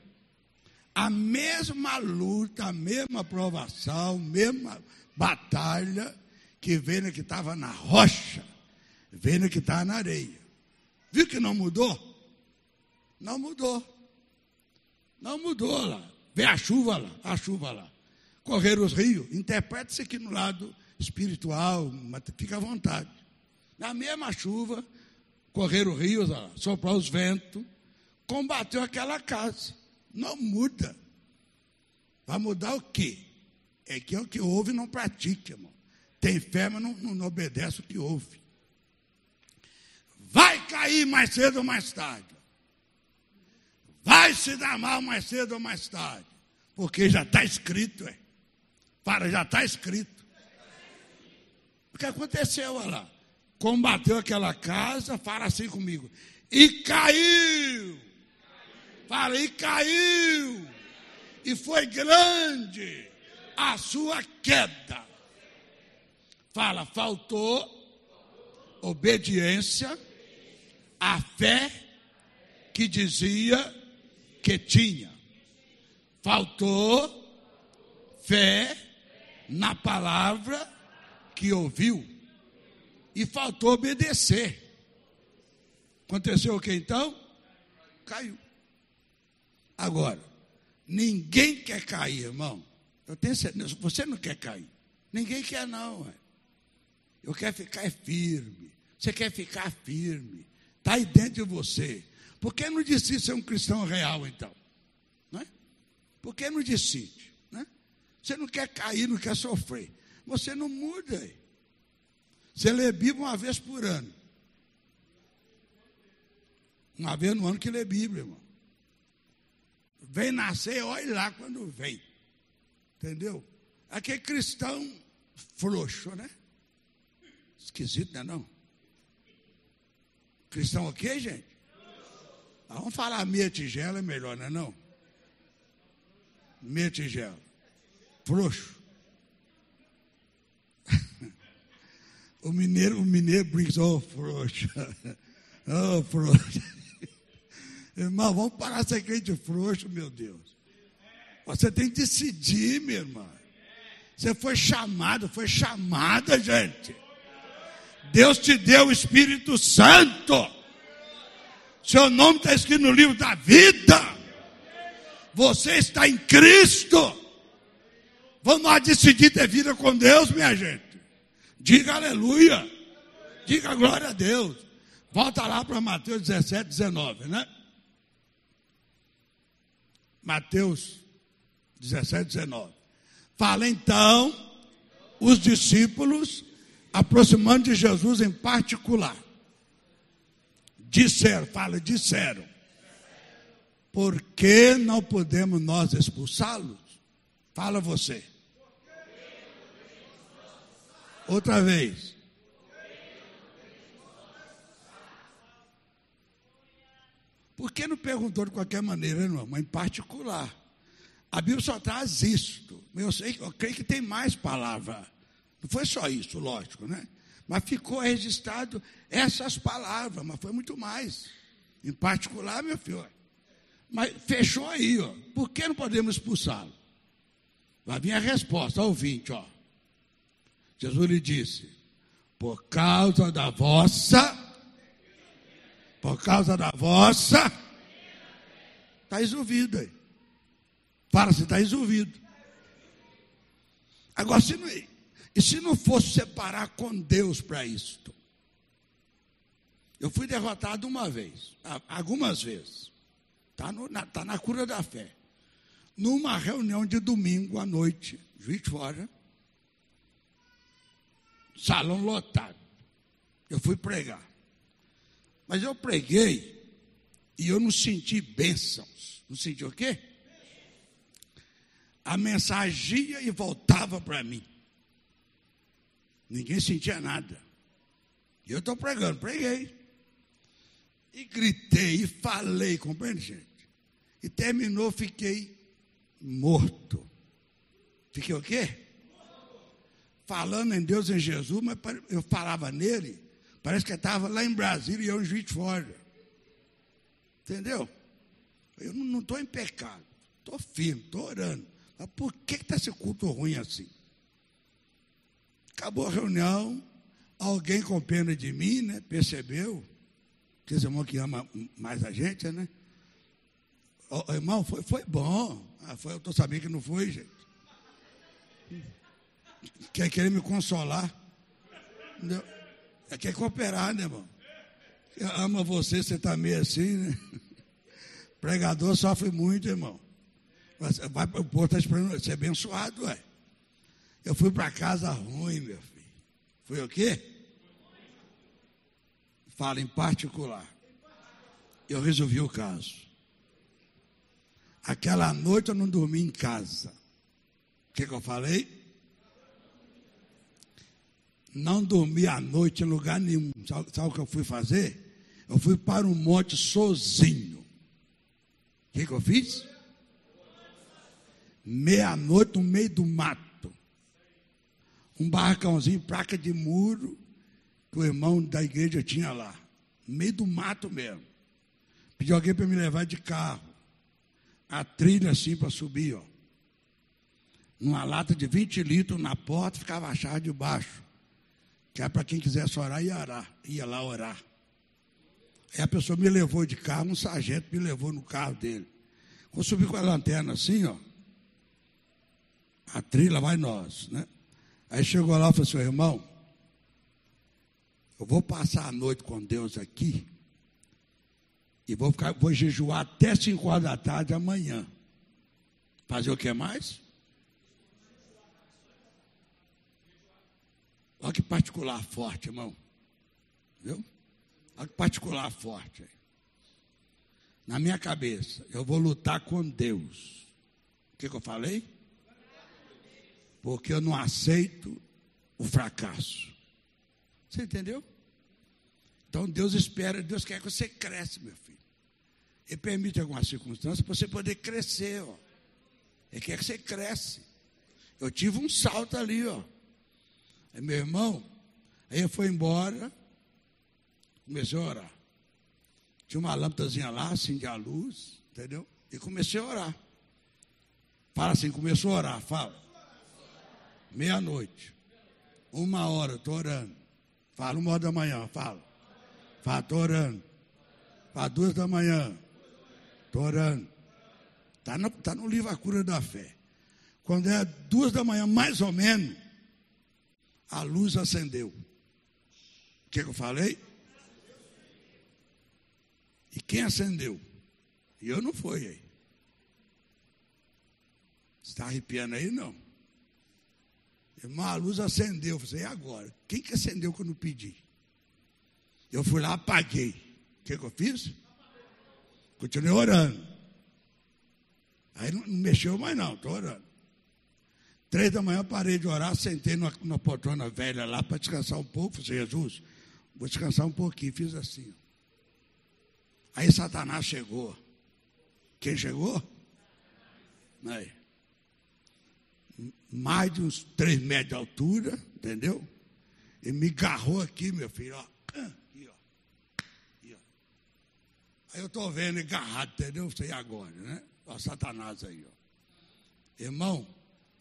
A mesma luta, a mesma provação, a mesma batalha que vendo que estava na rocha, vendo que estava na areia. Viu que não mudou? Não mudou. Não mudou lá. Vê a chuva lá, a chuva lá. Correr os rios. Interprete-se aqui no lado espiritual, mas fica à vontade. Na mesma chuva, correr os rios, soprar os ventos, combateu aquela casa. Não muda. Vai mudar o quê? É que é o que ouve não pratica, irmão. Tem fé, mas não, não obedece o que ouve. Vai cair mais cedo ou mais tarde. Vai se dar mal mais cedo ou mais tarde. Porque já está escrito, é. Para, já está escrito. O que aconteceu, olha lá? Combateu aquela casa, fala assim comigo. E caiu. Fala, e caiu. E foi grande a sua queda. Fala, faltou obediência à fé que dizia que tinha. Faltou fé na palavra que ouviu. E faltou obedecer. Aconteceu o que então? Caiu. Agora, ninguém quer cair, irmão. Eu tenho certeza, você não quer cair. Ninguém quer, não. Eu quero ficar firme. Você quer ficar firme. Está aí dentro de você. Por que não decide ser um cristão real, então? Não é? Por que não decide? Né? Você não quer cair, não quer sofrer. Você não muda. Você lê Bíblia uma vez por ano. Uma vez no ano que lê Bíblia, irmão. Vem nascer, olha lá quando vem. Entendeu? Aquele cristão frouxo, né? Esquisito, não é não? Cristão o quê, gente? Ah, vamos falar meia tigela, é melhor, não é não? Meia tigela. Frouxo. o mineiro, o mineiro brinca, oh, frouxo. oh, frouxo. Irmão, vamos parar ser crente frouxo, meu Deus. Você tem que decidir, minha irmã. Você foi chamado, foi chamada, gente. Deus te deu o Espírito Santo. Seu nome está escrito no livro da vida. Você está em Cristo. Vamos lá decidir ter vida com Deus, minha gente. Diga aleluia. Diga glória a Deus. Volta lá para Mateus 17, 19, né? Mateus 17, 19. Fala então os discípulos aproximando de Jesus em particular. Disseram, fala, disseram. Por que não podemos nós expulsá-los? Fala você. Outra vez. Por que não perguntou de qualquer maneira, irmão? Em particular. A Bíblia só traz isto. Eu, sei, eu creio que tem mais palavra. Não foi só isso, lógico, né? Mas ficou registrado essas palavras, mas foi muito mais. Em particular, meu filho, Mas fechou aí, ó. Por que não podemos expulsá-lo? Vai vir a resposta ouvinte, ó. Jesus lhe disse: Por causa da vossa, por causa da vossa, está resolvido aí. Fala se está resolvido. Agora, se não, e se não fosse separar com Deus para isto? Eu fui derrotado uma vez, algumas vezes. Está na, tá na cura da fé. Numa reunião de domingo à noite, juiz fora, salão lotado. Eu fui pregar. Mas eu preguei e eu não senti bênçãos. Não senti o quê? A mensagem ia e voltava para mim. Ninguém sentia nada. E eu estou pregando, preguei. E gritei, e falei, compreende, gente? E terminou, fiquei morto. Fiquei o quê? Falando em Deus, em Jesus, mas eu falava nele, parece que eu estava lá em Brasília e eu em Juiz de Fora. Entendeu? Eu não estou em pecado, estou firme, estou orando. Mas por que está esse culto ruim assim? Acabou a reunião, alguém com pena de mim, né? Percebeu? Que esse irmão que ama mais a gente, né? Irmão, foi, foi bom. Ah, foi, eu estou sabendo que não foi, gente. Quer querer me consolar? Entendeu? É, quer cooperar, né, irmão? Eu amo você, você está meio assim, né? Pregador sofre muito, irmão. Vai o povo, está esperando ser abençoado, ué. Eu fui para casa ruim, meu filho. Foi o quê? Fala em particular. Eu resolvi o caso. Aquela noite eu não dormi em casa. O que, que eu falei? Não dormi à noite em lugar nenhum. Sabe, sabe o que eu fui fazer? Eu fui para um monte sozinho. O que, que eu fiz? Meia-noite no meio do mato. Um barracãozinho, placa de muro, que o irmão da igreja tinha lá. No meio do mato mesmo. Pedi alguém para me levar de carro. A trilha assim para subir, ó. Numa lata de 20 litros na porta, ficava a chave de baixo. Que era para quem quisesse orar, ia orar. Ia lá orar. Aí a pessoa me levou de carro, um sargento me levou no carro dele. Quando eu subi com a lanterna assim, ó. A trilha vai nós, né? Aí chegou lá e falou assim, irmão, eu vou passar a noite com Deus aqui e vou, ficar, vou jejuar até 5 horas da tarde amanhã. Fazer o que mais? Olha que particular forte, irmão. Viu? Olha que particular forte. Na minha cabeça, eu vou lutar com Deus. O que, que eu falei? Porque eu não aceito o fracasso. Você entendeu? Então Deus espera, Deus quer que você cresça, meu filho. Ele permite algumas circunstâncias para você poder crescer, ó. Ele quer que você cresce. Eu tive um salto ali, ó. Aí meu irmão, aí eu fui embora, comecei a orar. Tinha uma lâmpadazinha lá, assim, a luz, entendeu? E comecei a orar. Fala assim, começou a orar, fala. Meia-noite. Uma hora, estou orando. Fala, uma hora da manhã, fala. Fala, estou orando. Fala, duas da manhã. Estou orando. Está no, tá no livro A Cura da Fé. Quando é duas da manhã, mais ou menos, a luz acendeu. O que, que eu falei? E quem acendeu? E eu não fui aí. Está arrepiando aí? Não. Irmão, a luz acendeu. Eu falei, e agora? Quem que acendeu quando eu pedi? Eu fui lá, apaguei. O que, que eu fiz? Continuei orando. Aí não, não mexeu mais não, estou orando. Três da manhã parei de orar, sentei numa, numa poltrona velha lá para descansar um pouco. Falei, Jesus, vou descansar um pouquinho. Fiz assim. Aí Satanás chegou. Quem chegou? Aí. Mais de uns três metros de altura, entendeu? E me agarrou aqui, meu filho, ó. Aí eu estou vendo agarrado, entendeu? Sei agora, né? Ó, Satanás aí, ó. Irmão,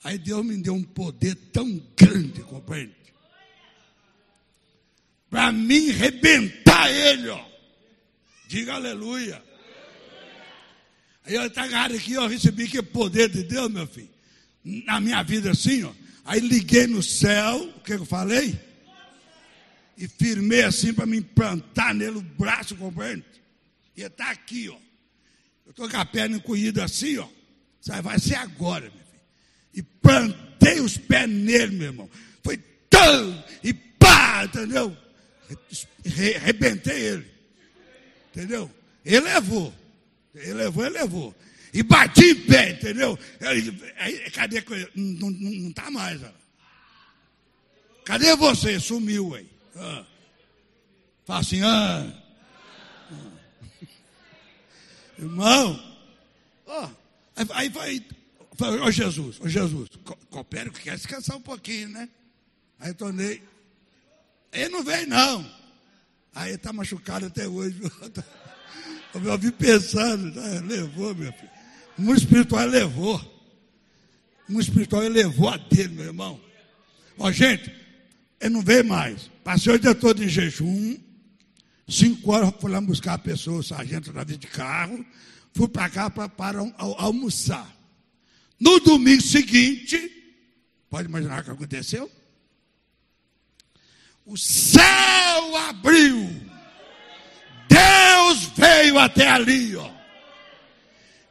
aí Deus me deu um poder tão grande, compreende? Para mim rebentar ele, ó. Diga aleluia. Aí eu está agarrado aqui, eu recebi que poder de Deus, meu filho. Na minha vida assim, ó. Aí liguei no céu, o que eu falei? E firmei assim para me implantar nele o braço, compreende? E está aqui, ó. Eu estou com a perna encolhida assim, ó. Vai ser agora, meu filho. E plantei os pés nele, meu irmão. Foi tão e pá, entendeu? Rebentei ele. Entendeu? Ele levou. Ele levou, ele levou. E bati em pé, entendeu? Aí, cadê? Não, não, não tá mais. Ó. Cadê você? Sumiu aí. Ah. Fala assim, ah. ah. Irmão, ó, aí vai, ó Jesus, ó Jesus, coopera que quer descansar um pouquinho, né? Aí tornei, ele não veio não, aí está machucado até hoje, eu me ouvi pensando, né? levou, meu filho, o mundo espiritual levou, o mundo espiritual levou a dele, meu irmão, ó gente, ele não veio mais, passei o dia todo em jejum, Cinco horas fui lá buscar a pessoa, o sargento vida de carro. Fui para cá para, para almoçar. No domingo seguinte, pode imaginar o que aconteceu? O céu abriu. Deus veio até ali, ó.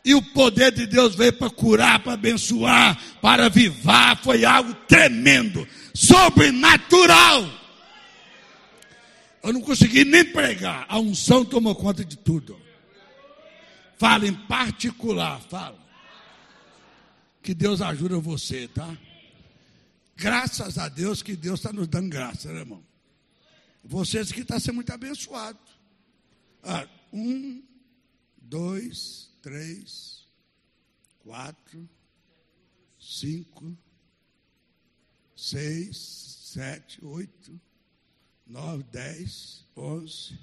E o poder de Deus veio para curar, para abençoar, para avivar. Foi algo tremendo, sobrenatural. Eu não consegui nem pregar. A unção tomou conta de tudo. Fala em particular, fala. Que Deus ajuda você, tá? Graças a Deus que Deus está nos dando graça, né, irmão? Vocês que estão sendo muito abençoados. Ah, um, dois, três, quatro, cinco, seis, sete, oito. 9, 10, 11.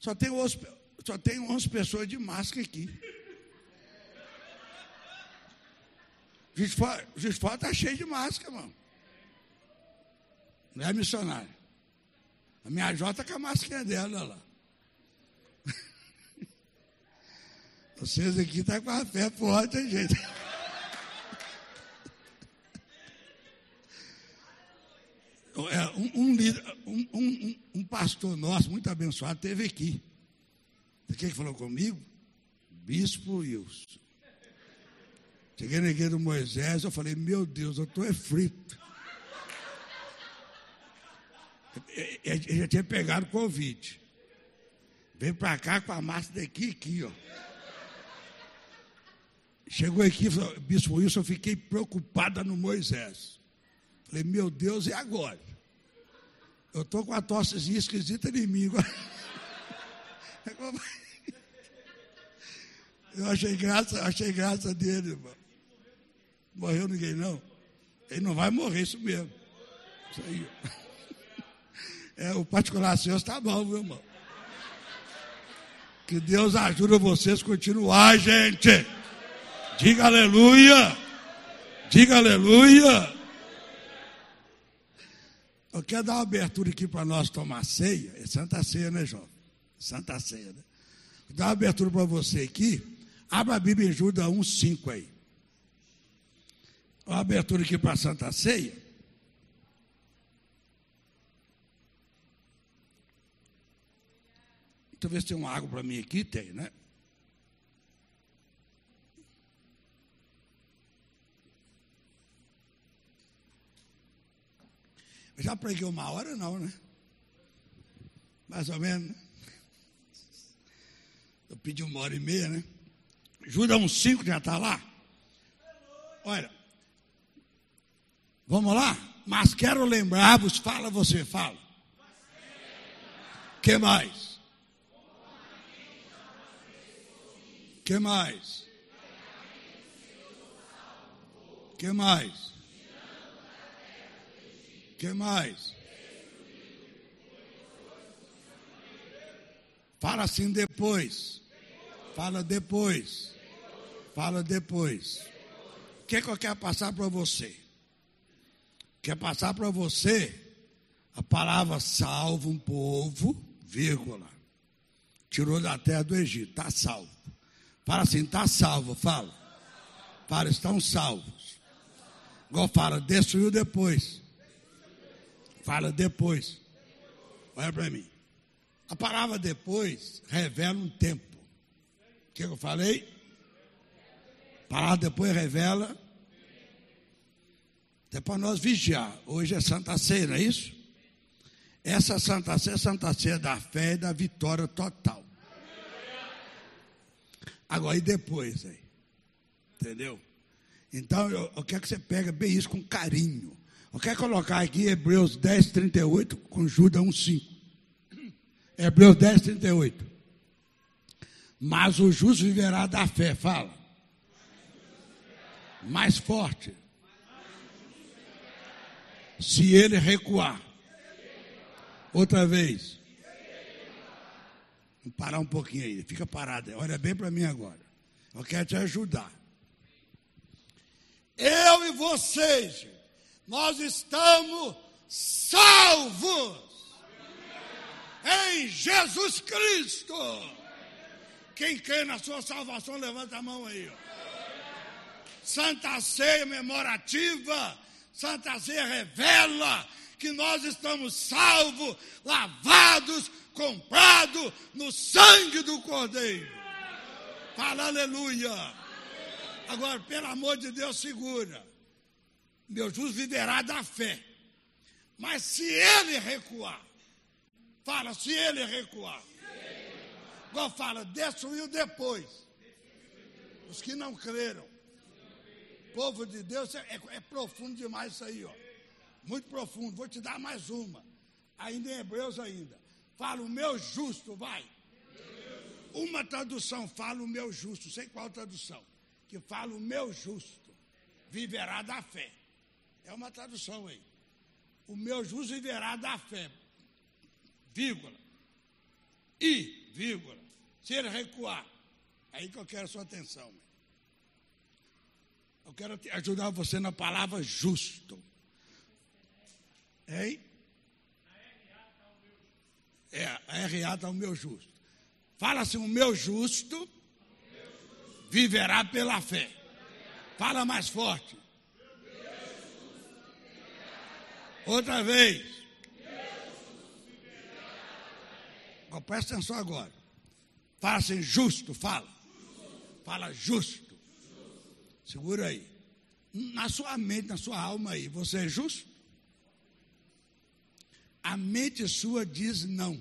Só tem 11, só tem 11 pessoas de máscara aqui. O fora está cheio de máscara, mano. Não é missionário. A minha Jota com a máscara dela lá. Vocês aqui estão tá com a fé forte, hein, gente? É, um, um, um, um, pastor nosso, muito abençoado, teve aqui. O que falou comigo? Bispo Wilson. Cheguei na igreja do Moisés, eu falei, meu Deus, eu estou é frito. Ele já tinha pegado Covid. Veio para cá com a massa daqui aqui, ó. Chegou aqui, Bispo Wilson, eu fiquei preocupada no Moisés. Falei, meu Deus, e agora? Eu estou com a tossezinha esquisita em mim. Eu achei graça, achei graça dele, irmão. Morreu ninguém, não. Ele não vai morrer, isso mesmo. Isso aí. É, o particular seu está bom, viu, irmão? Que Deus ajude vocês a continuar, gente. Diga aleluia. Diga aleluia. Eu quero dar uma abertura aqui para nós tomar ceia. É Santa Ceia, né, jovem? Santa Ceia, né? Vou dar uma abertura para você aqui. Abra a Bíblia em Judas 1,5 aí. Uma abertura aqui para Santa Ceia. Se tem uma água para mim aqui. Tem, né? Já preguei uma hora, não, né? Mais ou menos. Eu pedi uma hora e meia, né? Judas uns cinco já está lá. Olha, vamos lá? Mas quero lembrar-vos, fala você, fala. que mais? que mais? que mais? Que mais? Fala assim depois. Fala depois. Fala depois. O que, que eu quero passar para você? Quer passar para você a palavra salva um povo, vírgula. Tirou da terra do Egito, está salvo. Fala assim, está salvo, fala. Fala, estão salvos. Igual fala, destruiu depois. Fala depois. Olha para mim. A palavra depois revela um tempo. O que eu falei? A palavra depois revela. É para nós vigiar. Hoje é Santa Ceia, não é isso? Essa Santa Ceia é Santa Ceia da fé e da vitória total. Agora, e depois aí? Entendeu? Então, eu, eu quero que você pegue bem isso com carinho. Eu quero colocar aqui Hebreus 10, 38 com Judas 1, 5. Hebreus 10, 38. Mas o justo viverá da fé, fala. Mais forte. Se ele recuar. Outra vez. Vou parar um pouquinho aí. Fica parado. Olha bem para mim agora. Eu quero te ajudar. Eu e vocês, nós estamos salvos em Jesus Cristo. Quem crê na sua salvação, levanta a mão aí. Santa Ceia memorativa, Santa Ceia revela que nós estamos salvos, lavados, comprados no sangue do Cordeiro. Fala aleluia. Agora, pelo amor de Deus, segura. Meu justo viverá da fé. Mas se ele recuar, Fala, se ele recuar. Igual fala, destruiu depois. Os que não creram. Povo de Deus é, é, é, profundo demais isso aí, ó. Muito profundo. Vou te dar mais uma. Ainda em Hebreus ainda. Fala o meu justo, vai. Uma tradução fala o meu justo, sei qual tradução. Que fala o meu justo viverá da fé. É uma tradução aí. O meu justo viverá da fé vírgula. E, vírgula. Se ele recuar, aí que eu quero sua atenção. Eu quero ajudar você na palavra justo. Hein? É, a RA está o meu justo. Fala assim: o meu justo viverá pela fé. Fala mais forte. Outra vez. Oh, presta atenção agora. Fala assim, justo, fala. Fala justo. Segura aí. Na sua mente, na sua alma aí, você é justo? A mente sua diz não.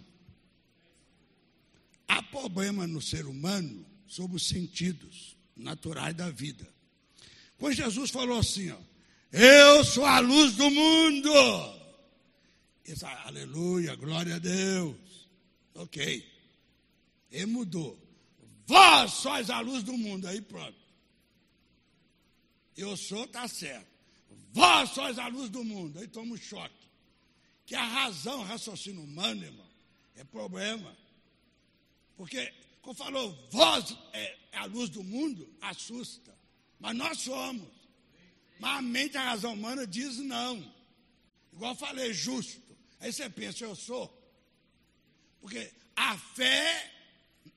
Há problema no ser humano sobre os sentidos naturais da vida. Pois Jesus falou assim, ó, eu sou a luz do mundo. Isso, aleluia, glória a Deus. Ok. Ele mudou. Vós sois a luz do mundo. Aí pronto. Eu sou, está certo. Vós sois a luz do mundo. Aí toma um choque. Que a razão, o raciocínio humano, irmão, é problema. Porque, quando falou vós é a luz do mundo, assusta. Mas nós somos. Mas a mente, a razão humana diz não. Igual eu falei, justo. Aí você pensa, eu sou. Porque a fé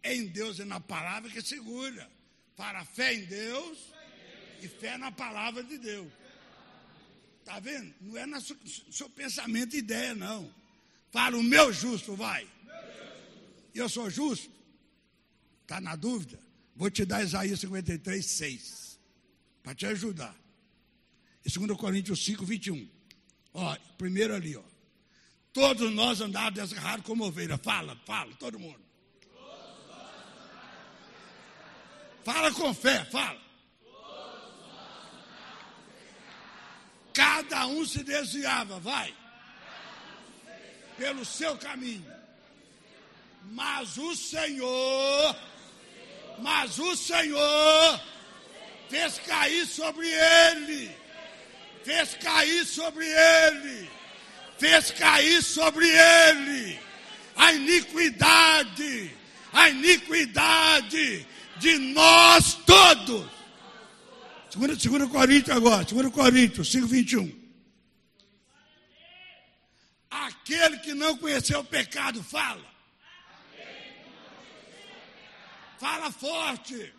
em Deus e na palavra que segura. Para fé em Deus e fé na palavra de Deus. Está vendo? Não é no seu, seu pensamento e ideia, não. Fala o meu justo, vai. E eu sou justo? Está na dúvida? Vou te dar Isaías 53, 6. Para te ajudar. E 2 Coríntios 5, 21. Ó, primeiro ali, ó. Todos nós andávamos desgarrados como ovelha. Fala, fala, todo mundo. Fala com fé, fala. Cada um se desviava, vai. Pelo seu caminho. Mas o Senhor, mas o Senhor fez cair sobre ele, fez cair sobre ele fez cair sobre ele a iniquidade, a iniquidade de nós todos. 2 Coríntios agora, 2 Coríntios 5, 21. Aquele que não conheceu o pecado, fala. Fala forte.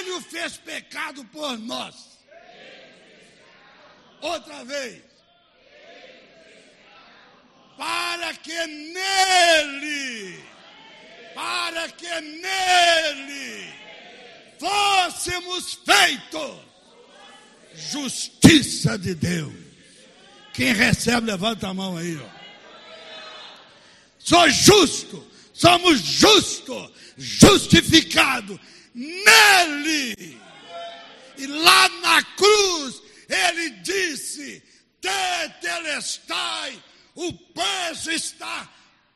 Ele o fez pecado por nós. Outra vez. Para que nele, para que nele fôssemos feitos justiça de Deus. Quem recebe, levanta a mão aí, ó. Sou justo, somos justos, justificado nele. E lá na cruz, ele disse: Tetelestai, o preço está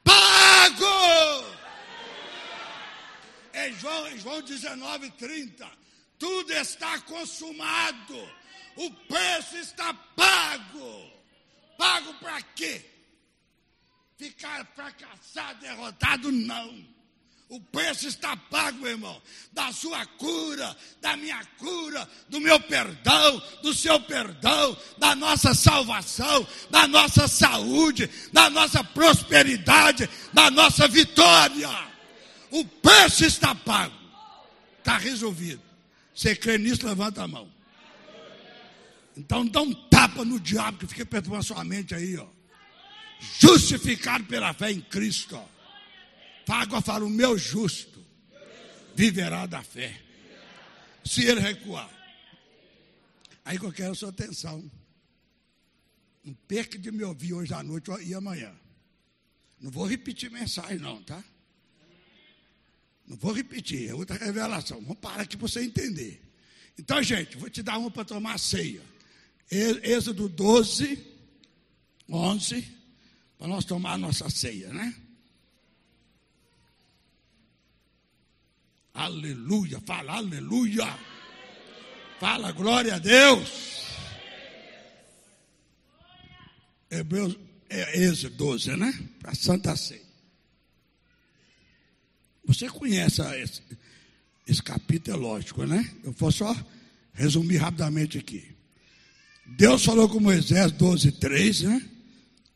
pago. Em João, em João 19, 30, tudo está consumado, o preço está pago. Pago para quê? Ficar fracassado, derrotado? Não. O preço está pago, meu irmão, da sua cura, da minha cura, do meu perdão, do seu perdão, da nossa salvação, da nossa saúde, da nossa prosperidade, da nossa vitória. O preço está pago, está resolvido. Você crê nisso? Levanta a mão. Então dá um tapa no diabo que fica perturbando a sua mente aí, ó. Justificado pela fé em Cristo. Ó. Fágua fala, o meu justo viverá da fé. Se ele recuar. Aí que eu quero a sua atenção. Não perca de me ouvir hoje à noite e amanhã. Não vou repetir mensagem, não, tá? Não vou repetir, é outra revelação. Vamos parar aqui para você entender. Então, gente, vou te dar uma para tomar ceia. Êxodo 12, 11, para nós tomar a nossa ceia, né? Aleluia, fala aleluia. Fala glória a Deus. Hebreus, é, Êxodo 12, né? Para Santa Ceia. Você conhece esse, esse capítulo, é lógico, né? Eu vou só resumir rapidamente aqui. Deus falou com Moisés 12, 3, né?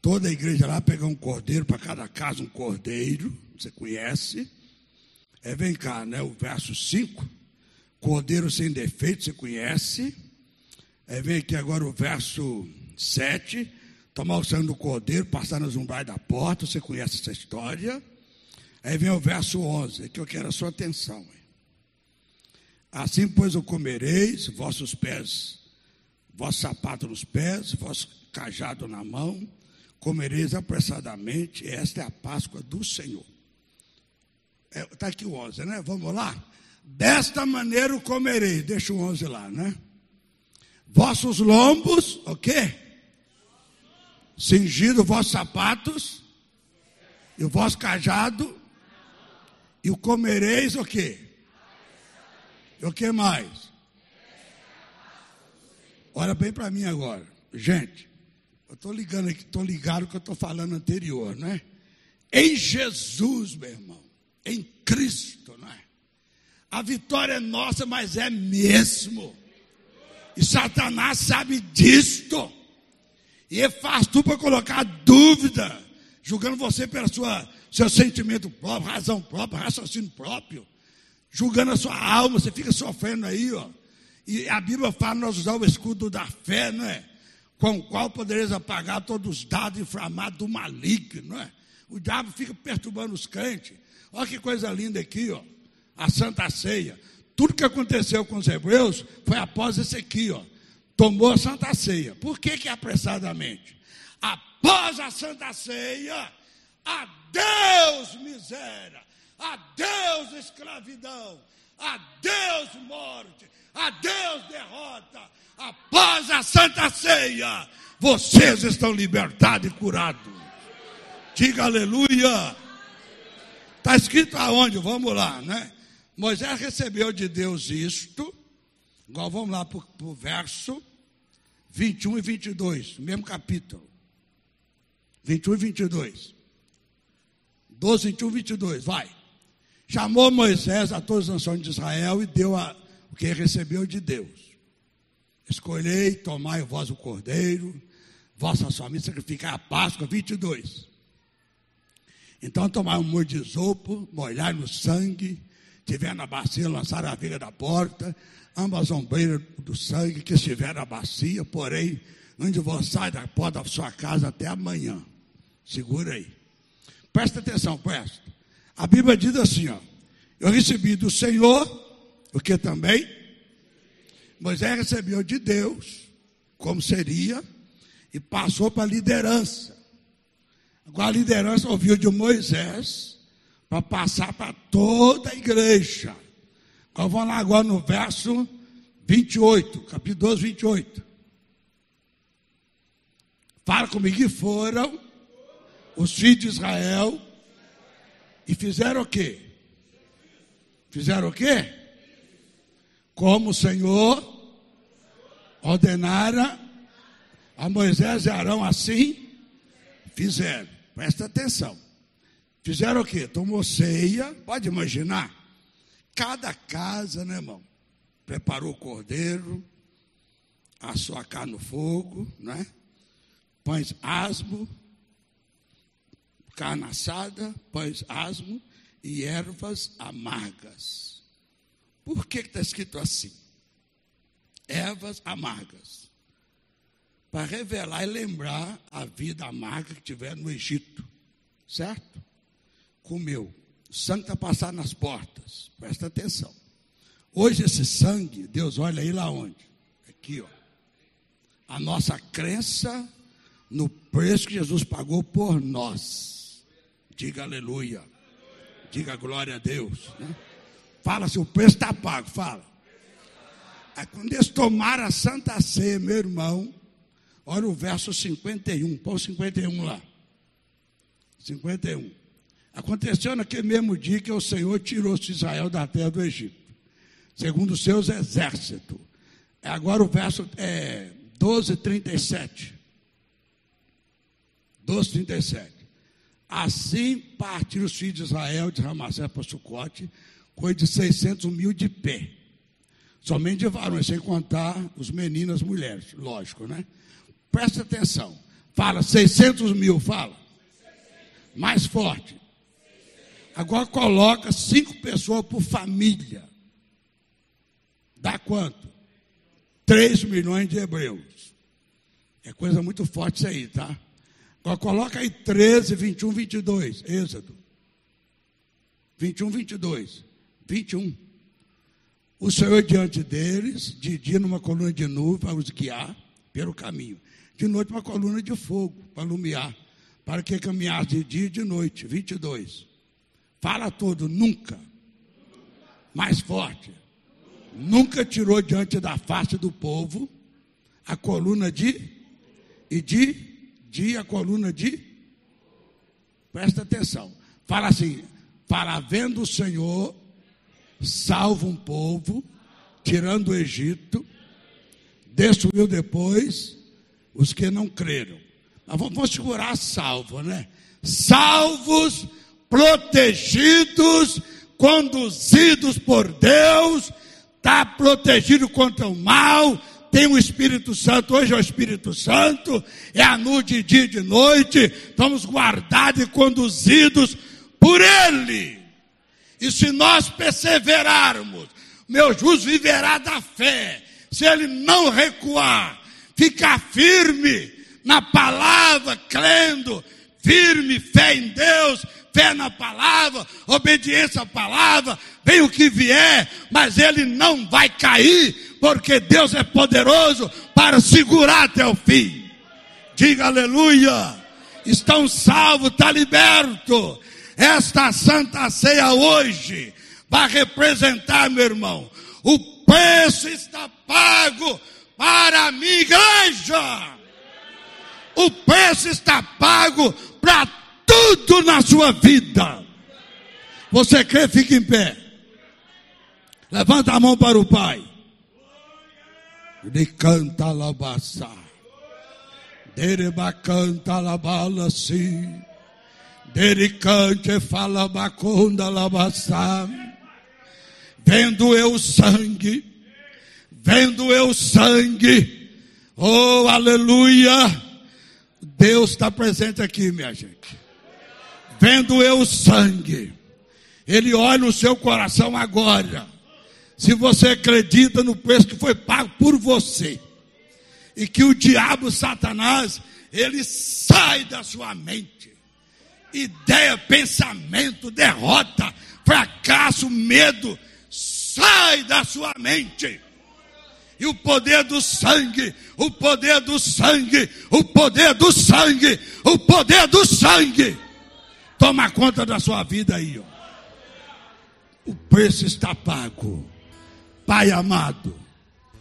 Toda a igreja lá pegar um cordeiro, para cada casa um cordeiro, você conhece. É, vem cá, né? O verso 5, cordeiro sem defeito, você conhece. É, vem aqui agora o verso 7, tomar o sangue do cordeiro, passar nos umbrais da porta, você conhece essa história. Aí vem o verso 11, que eu quero a sua atenção. Assim, pois, o comereis, vossos pés vosso sapato nos pés, vosso cajado na mão, comereis apressadamente, esta é a Páscoa do Senhor. Está é, aqui o 11, né? Vamos lá? Desta maneira o comereis, deixa o 11 lá, né? Vossos lombos, o quê? Cingido vossos sapatos, e o vosso cajado, e o comereis o quê? E o que mais? Olha bem para mim agora. Gente, eu estou ligando aqui, estou ligado que eu estou falando anterior, né? Em Jesus, meu irmão, em Cristo, né? A vitória é nossa, mas é mesmo. E Satanás sabe disto. E ele faz tudo para colocar dúvida, julgando você pelo seu sentimento próprio, razão própria, raciocínio próprio, julgando a sua alma, você fica sofrendo aí, ó. E a Bíblia fala nós usar o escudo da fé, não é? Com o qual podereis apagar todos os dados inflamados do maligno, não é? O diabo fica perturbando os crentes. Olha que coisa linda aqui, ó. A Santa Ceia. Tudo que aconteceu com os hebreus foi após esse aqui, ó. Tomou a Santa Ceia. Por que que apressadamente? Após a Santa Ceia, adeus miséria, adeus escravidão, adeus morte, adeus derrota. Após a Santa Ceia, vocês estão libertados e curados. Diga aleluia. Está escrito aonde? Vamos lá, né? Moisés recebeu de Deus isto. Igual vamos lá para o verso 21 e 22, mesmo capítulo. 21 e 22. 12, 21, 22, vai. Chamou Moisés a todas as nações de Israel e deu a, o que recebeu de Deus. Escolhei, tomai vós o cordeiro, vossa família sacrificar a Páscoa, 22. Então tomai um molho de sopo, molhar no sangue, tiver na bacia, lançar a viga da porta, ambas ombreiras do sangue que estiver na bacia, porém, vós sai da porta da sua casa até amanhã. Segura aí. Presta atenção, presta. A Bíblia diz assim, ó. Eu recebi do Senhor, o que também Moisés recebeu de Deus, como seria, e passou para a liderança. Agora a liderança ouviu de Moisés para passar para toda a igreja. Agora vamos lá agora no verso 28, capítulo 12, 28. Fala comigo que foram os filhos de Israel e fizeram o quê? Fizeram o quê? Como o Senhor ordenara a Moisés e Arão assim, fizeram. Presta atenção. Fizeram o quê? Tomou ceia, pode imaginar. Cada casa, né, irmão? Preparou o cordeiro, assou a carne no fogo, né? Pães asmo, carne assada, pães asmo e ervas amargas. Por que está escrito assim? Ervas amargas. Para revelar e lembrar a vida amarga que tiveram no Egito. Certo? Comeu. O sangue está passando nas portas. Presta atenção. Hoje esse sangue, Deus olha aí lá onde? Aqui, ó. A nossa crença no preço que Jesus pagou por nós. Diga aleluia. Diga glória a Deus. Né? Fala se o preço está pago, fala. Aí quando eles tomaram a Santa Ceia, meu irmão, olha o verso 51, põe o 51 lá. 51. Aconteceu naquele mesmo dia que o Senhor tirou Israel da terra do Egito, segundo os seus exércitos. Agora o verso é 12, 37. 12, 37. Assim partiram os filhos de Israel de Ramassés para Sucote, coisa de 600 mil de pé. Somente de varões, sem contar os meninos e as mulheres, lógico, né? Presta atenção. Fala, 600 mil, fala. Mais forte. Agora coloca cinco pessoas por família. Dá quanto? 3 milhões de hebreus. É coisa muito forte isso aí, tá? Agora coloca aí 13, 21, 22. Êxodo. 21, 22. 21. O Senhor diante deles, de dia numa coluna de nuvem para os guiar pelo caminho. De noite uma coluna de fogo para iluminar. Para que caminhasse de dia e de noite. 22. Fala tudo, nunca. Mais forte. Nunca tirou diante da face do povo a coluna de e de dia a coluna de Presta atenção. Fala assim: para vendo o Senhor salva um povo, tirando o Egito, destruiu depois os que não creram. Mas vamos segurar salvo, né? Salvos, protegidos, conduzidos por Deus, está protegido contra o mal, tem o Espírito Santo, hoje é o Espírito Santo, é a noite de dia e de noite, estamos guardados e conduzidos por Ele. E se nós perseverarmos, meu justo viverá da fé. Se ele não recuar, ficar firme na palavra, crendo, firme, fé em Deus, fé na palavra, obediência à palavra, vem o que vier, mas ele não vai cair, porque Deus é poderoso para segurar até o fim. Diga aleluia. Estão salvos, está liberto. Esta santa ceia hoje vai representar, meu irmão, o preço está pago para a minha igreja. O preço está pago para tudo na sua vida. Você crê? Fique em pé. Levanta a mão para o Pai. De canta labaça. Dereba canta labala sim. Tericante fala bacunda labaçá. Vendo eu sangue, vendo eu sangue, oh aleluia. Deus está presente aqui, minha gente. Vendo eu sangue, Ele olha no seu coração agora. Se você acredita no preço que foi pago por você, e que o diabo, Satanás, ele sai da sua mente ideia, pensamento, derrota, fracasso, medo, sai da sua mente. E o poder do sangue, o poder do sangue, o poder do sangue, o poder do sangue. Toma conta da sua vida aí, ó. O preço está pago. Pai amado,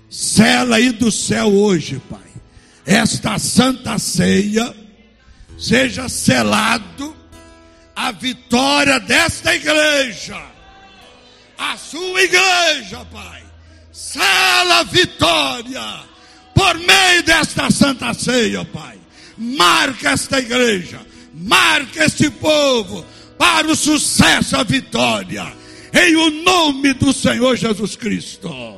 cela aí do céu hoje, Pai. Esta santa ceia seja selado a vitória desta igreja, a sua igreja, Pai. Sela vitória por meio desta santa ceia, Pai. Marca esta igreja, marca este povo para o sucesso, a vitória, em o nome do Senhor Jesus Cristo.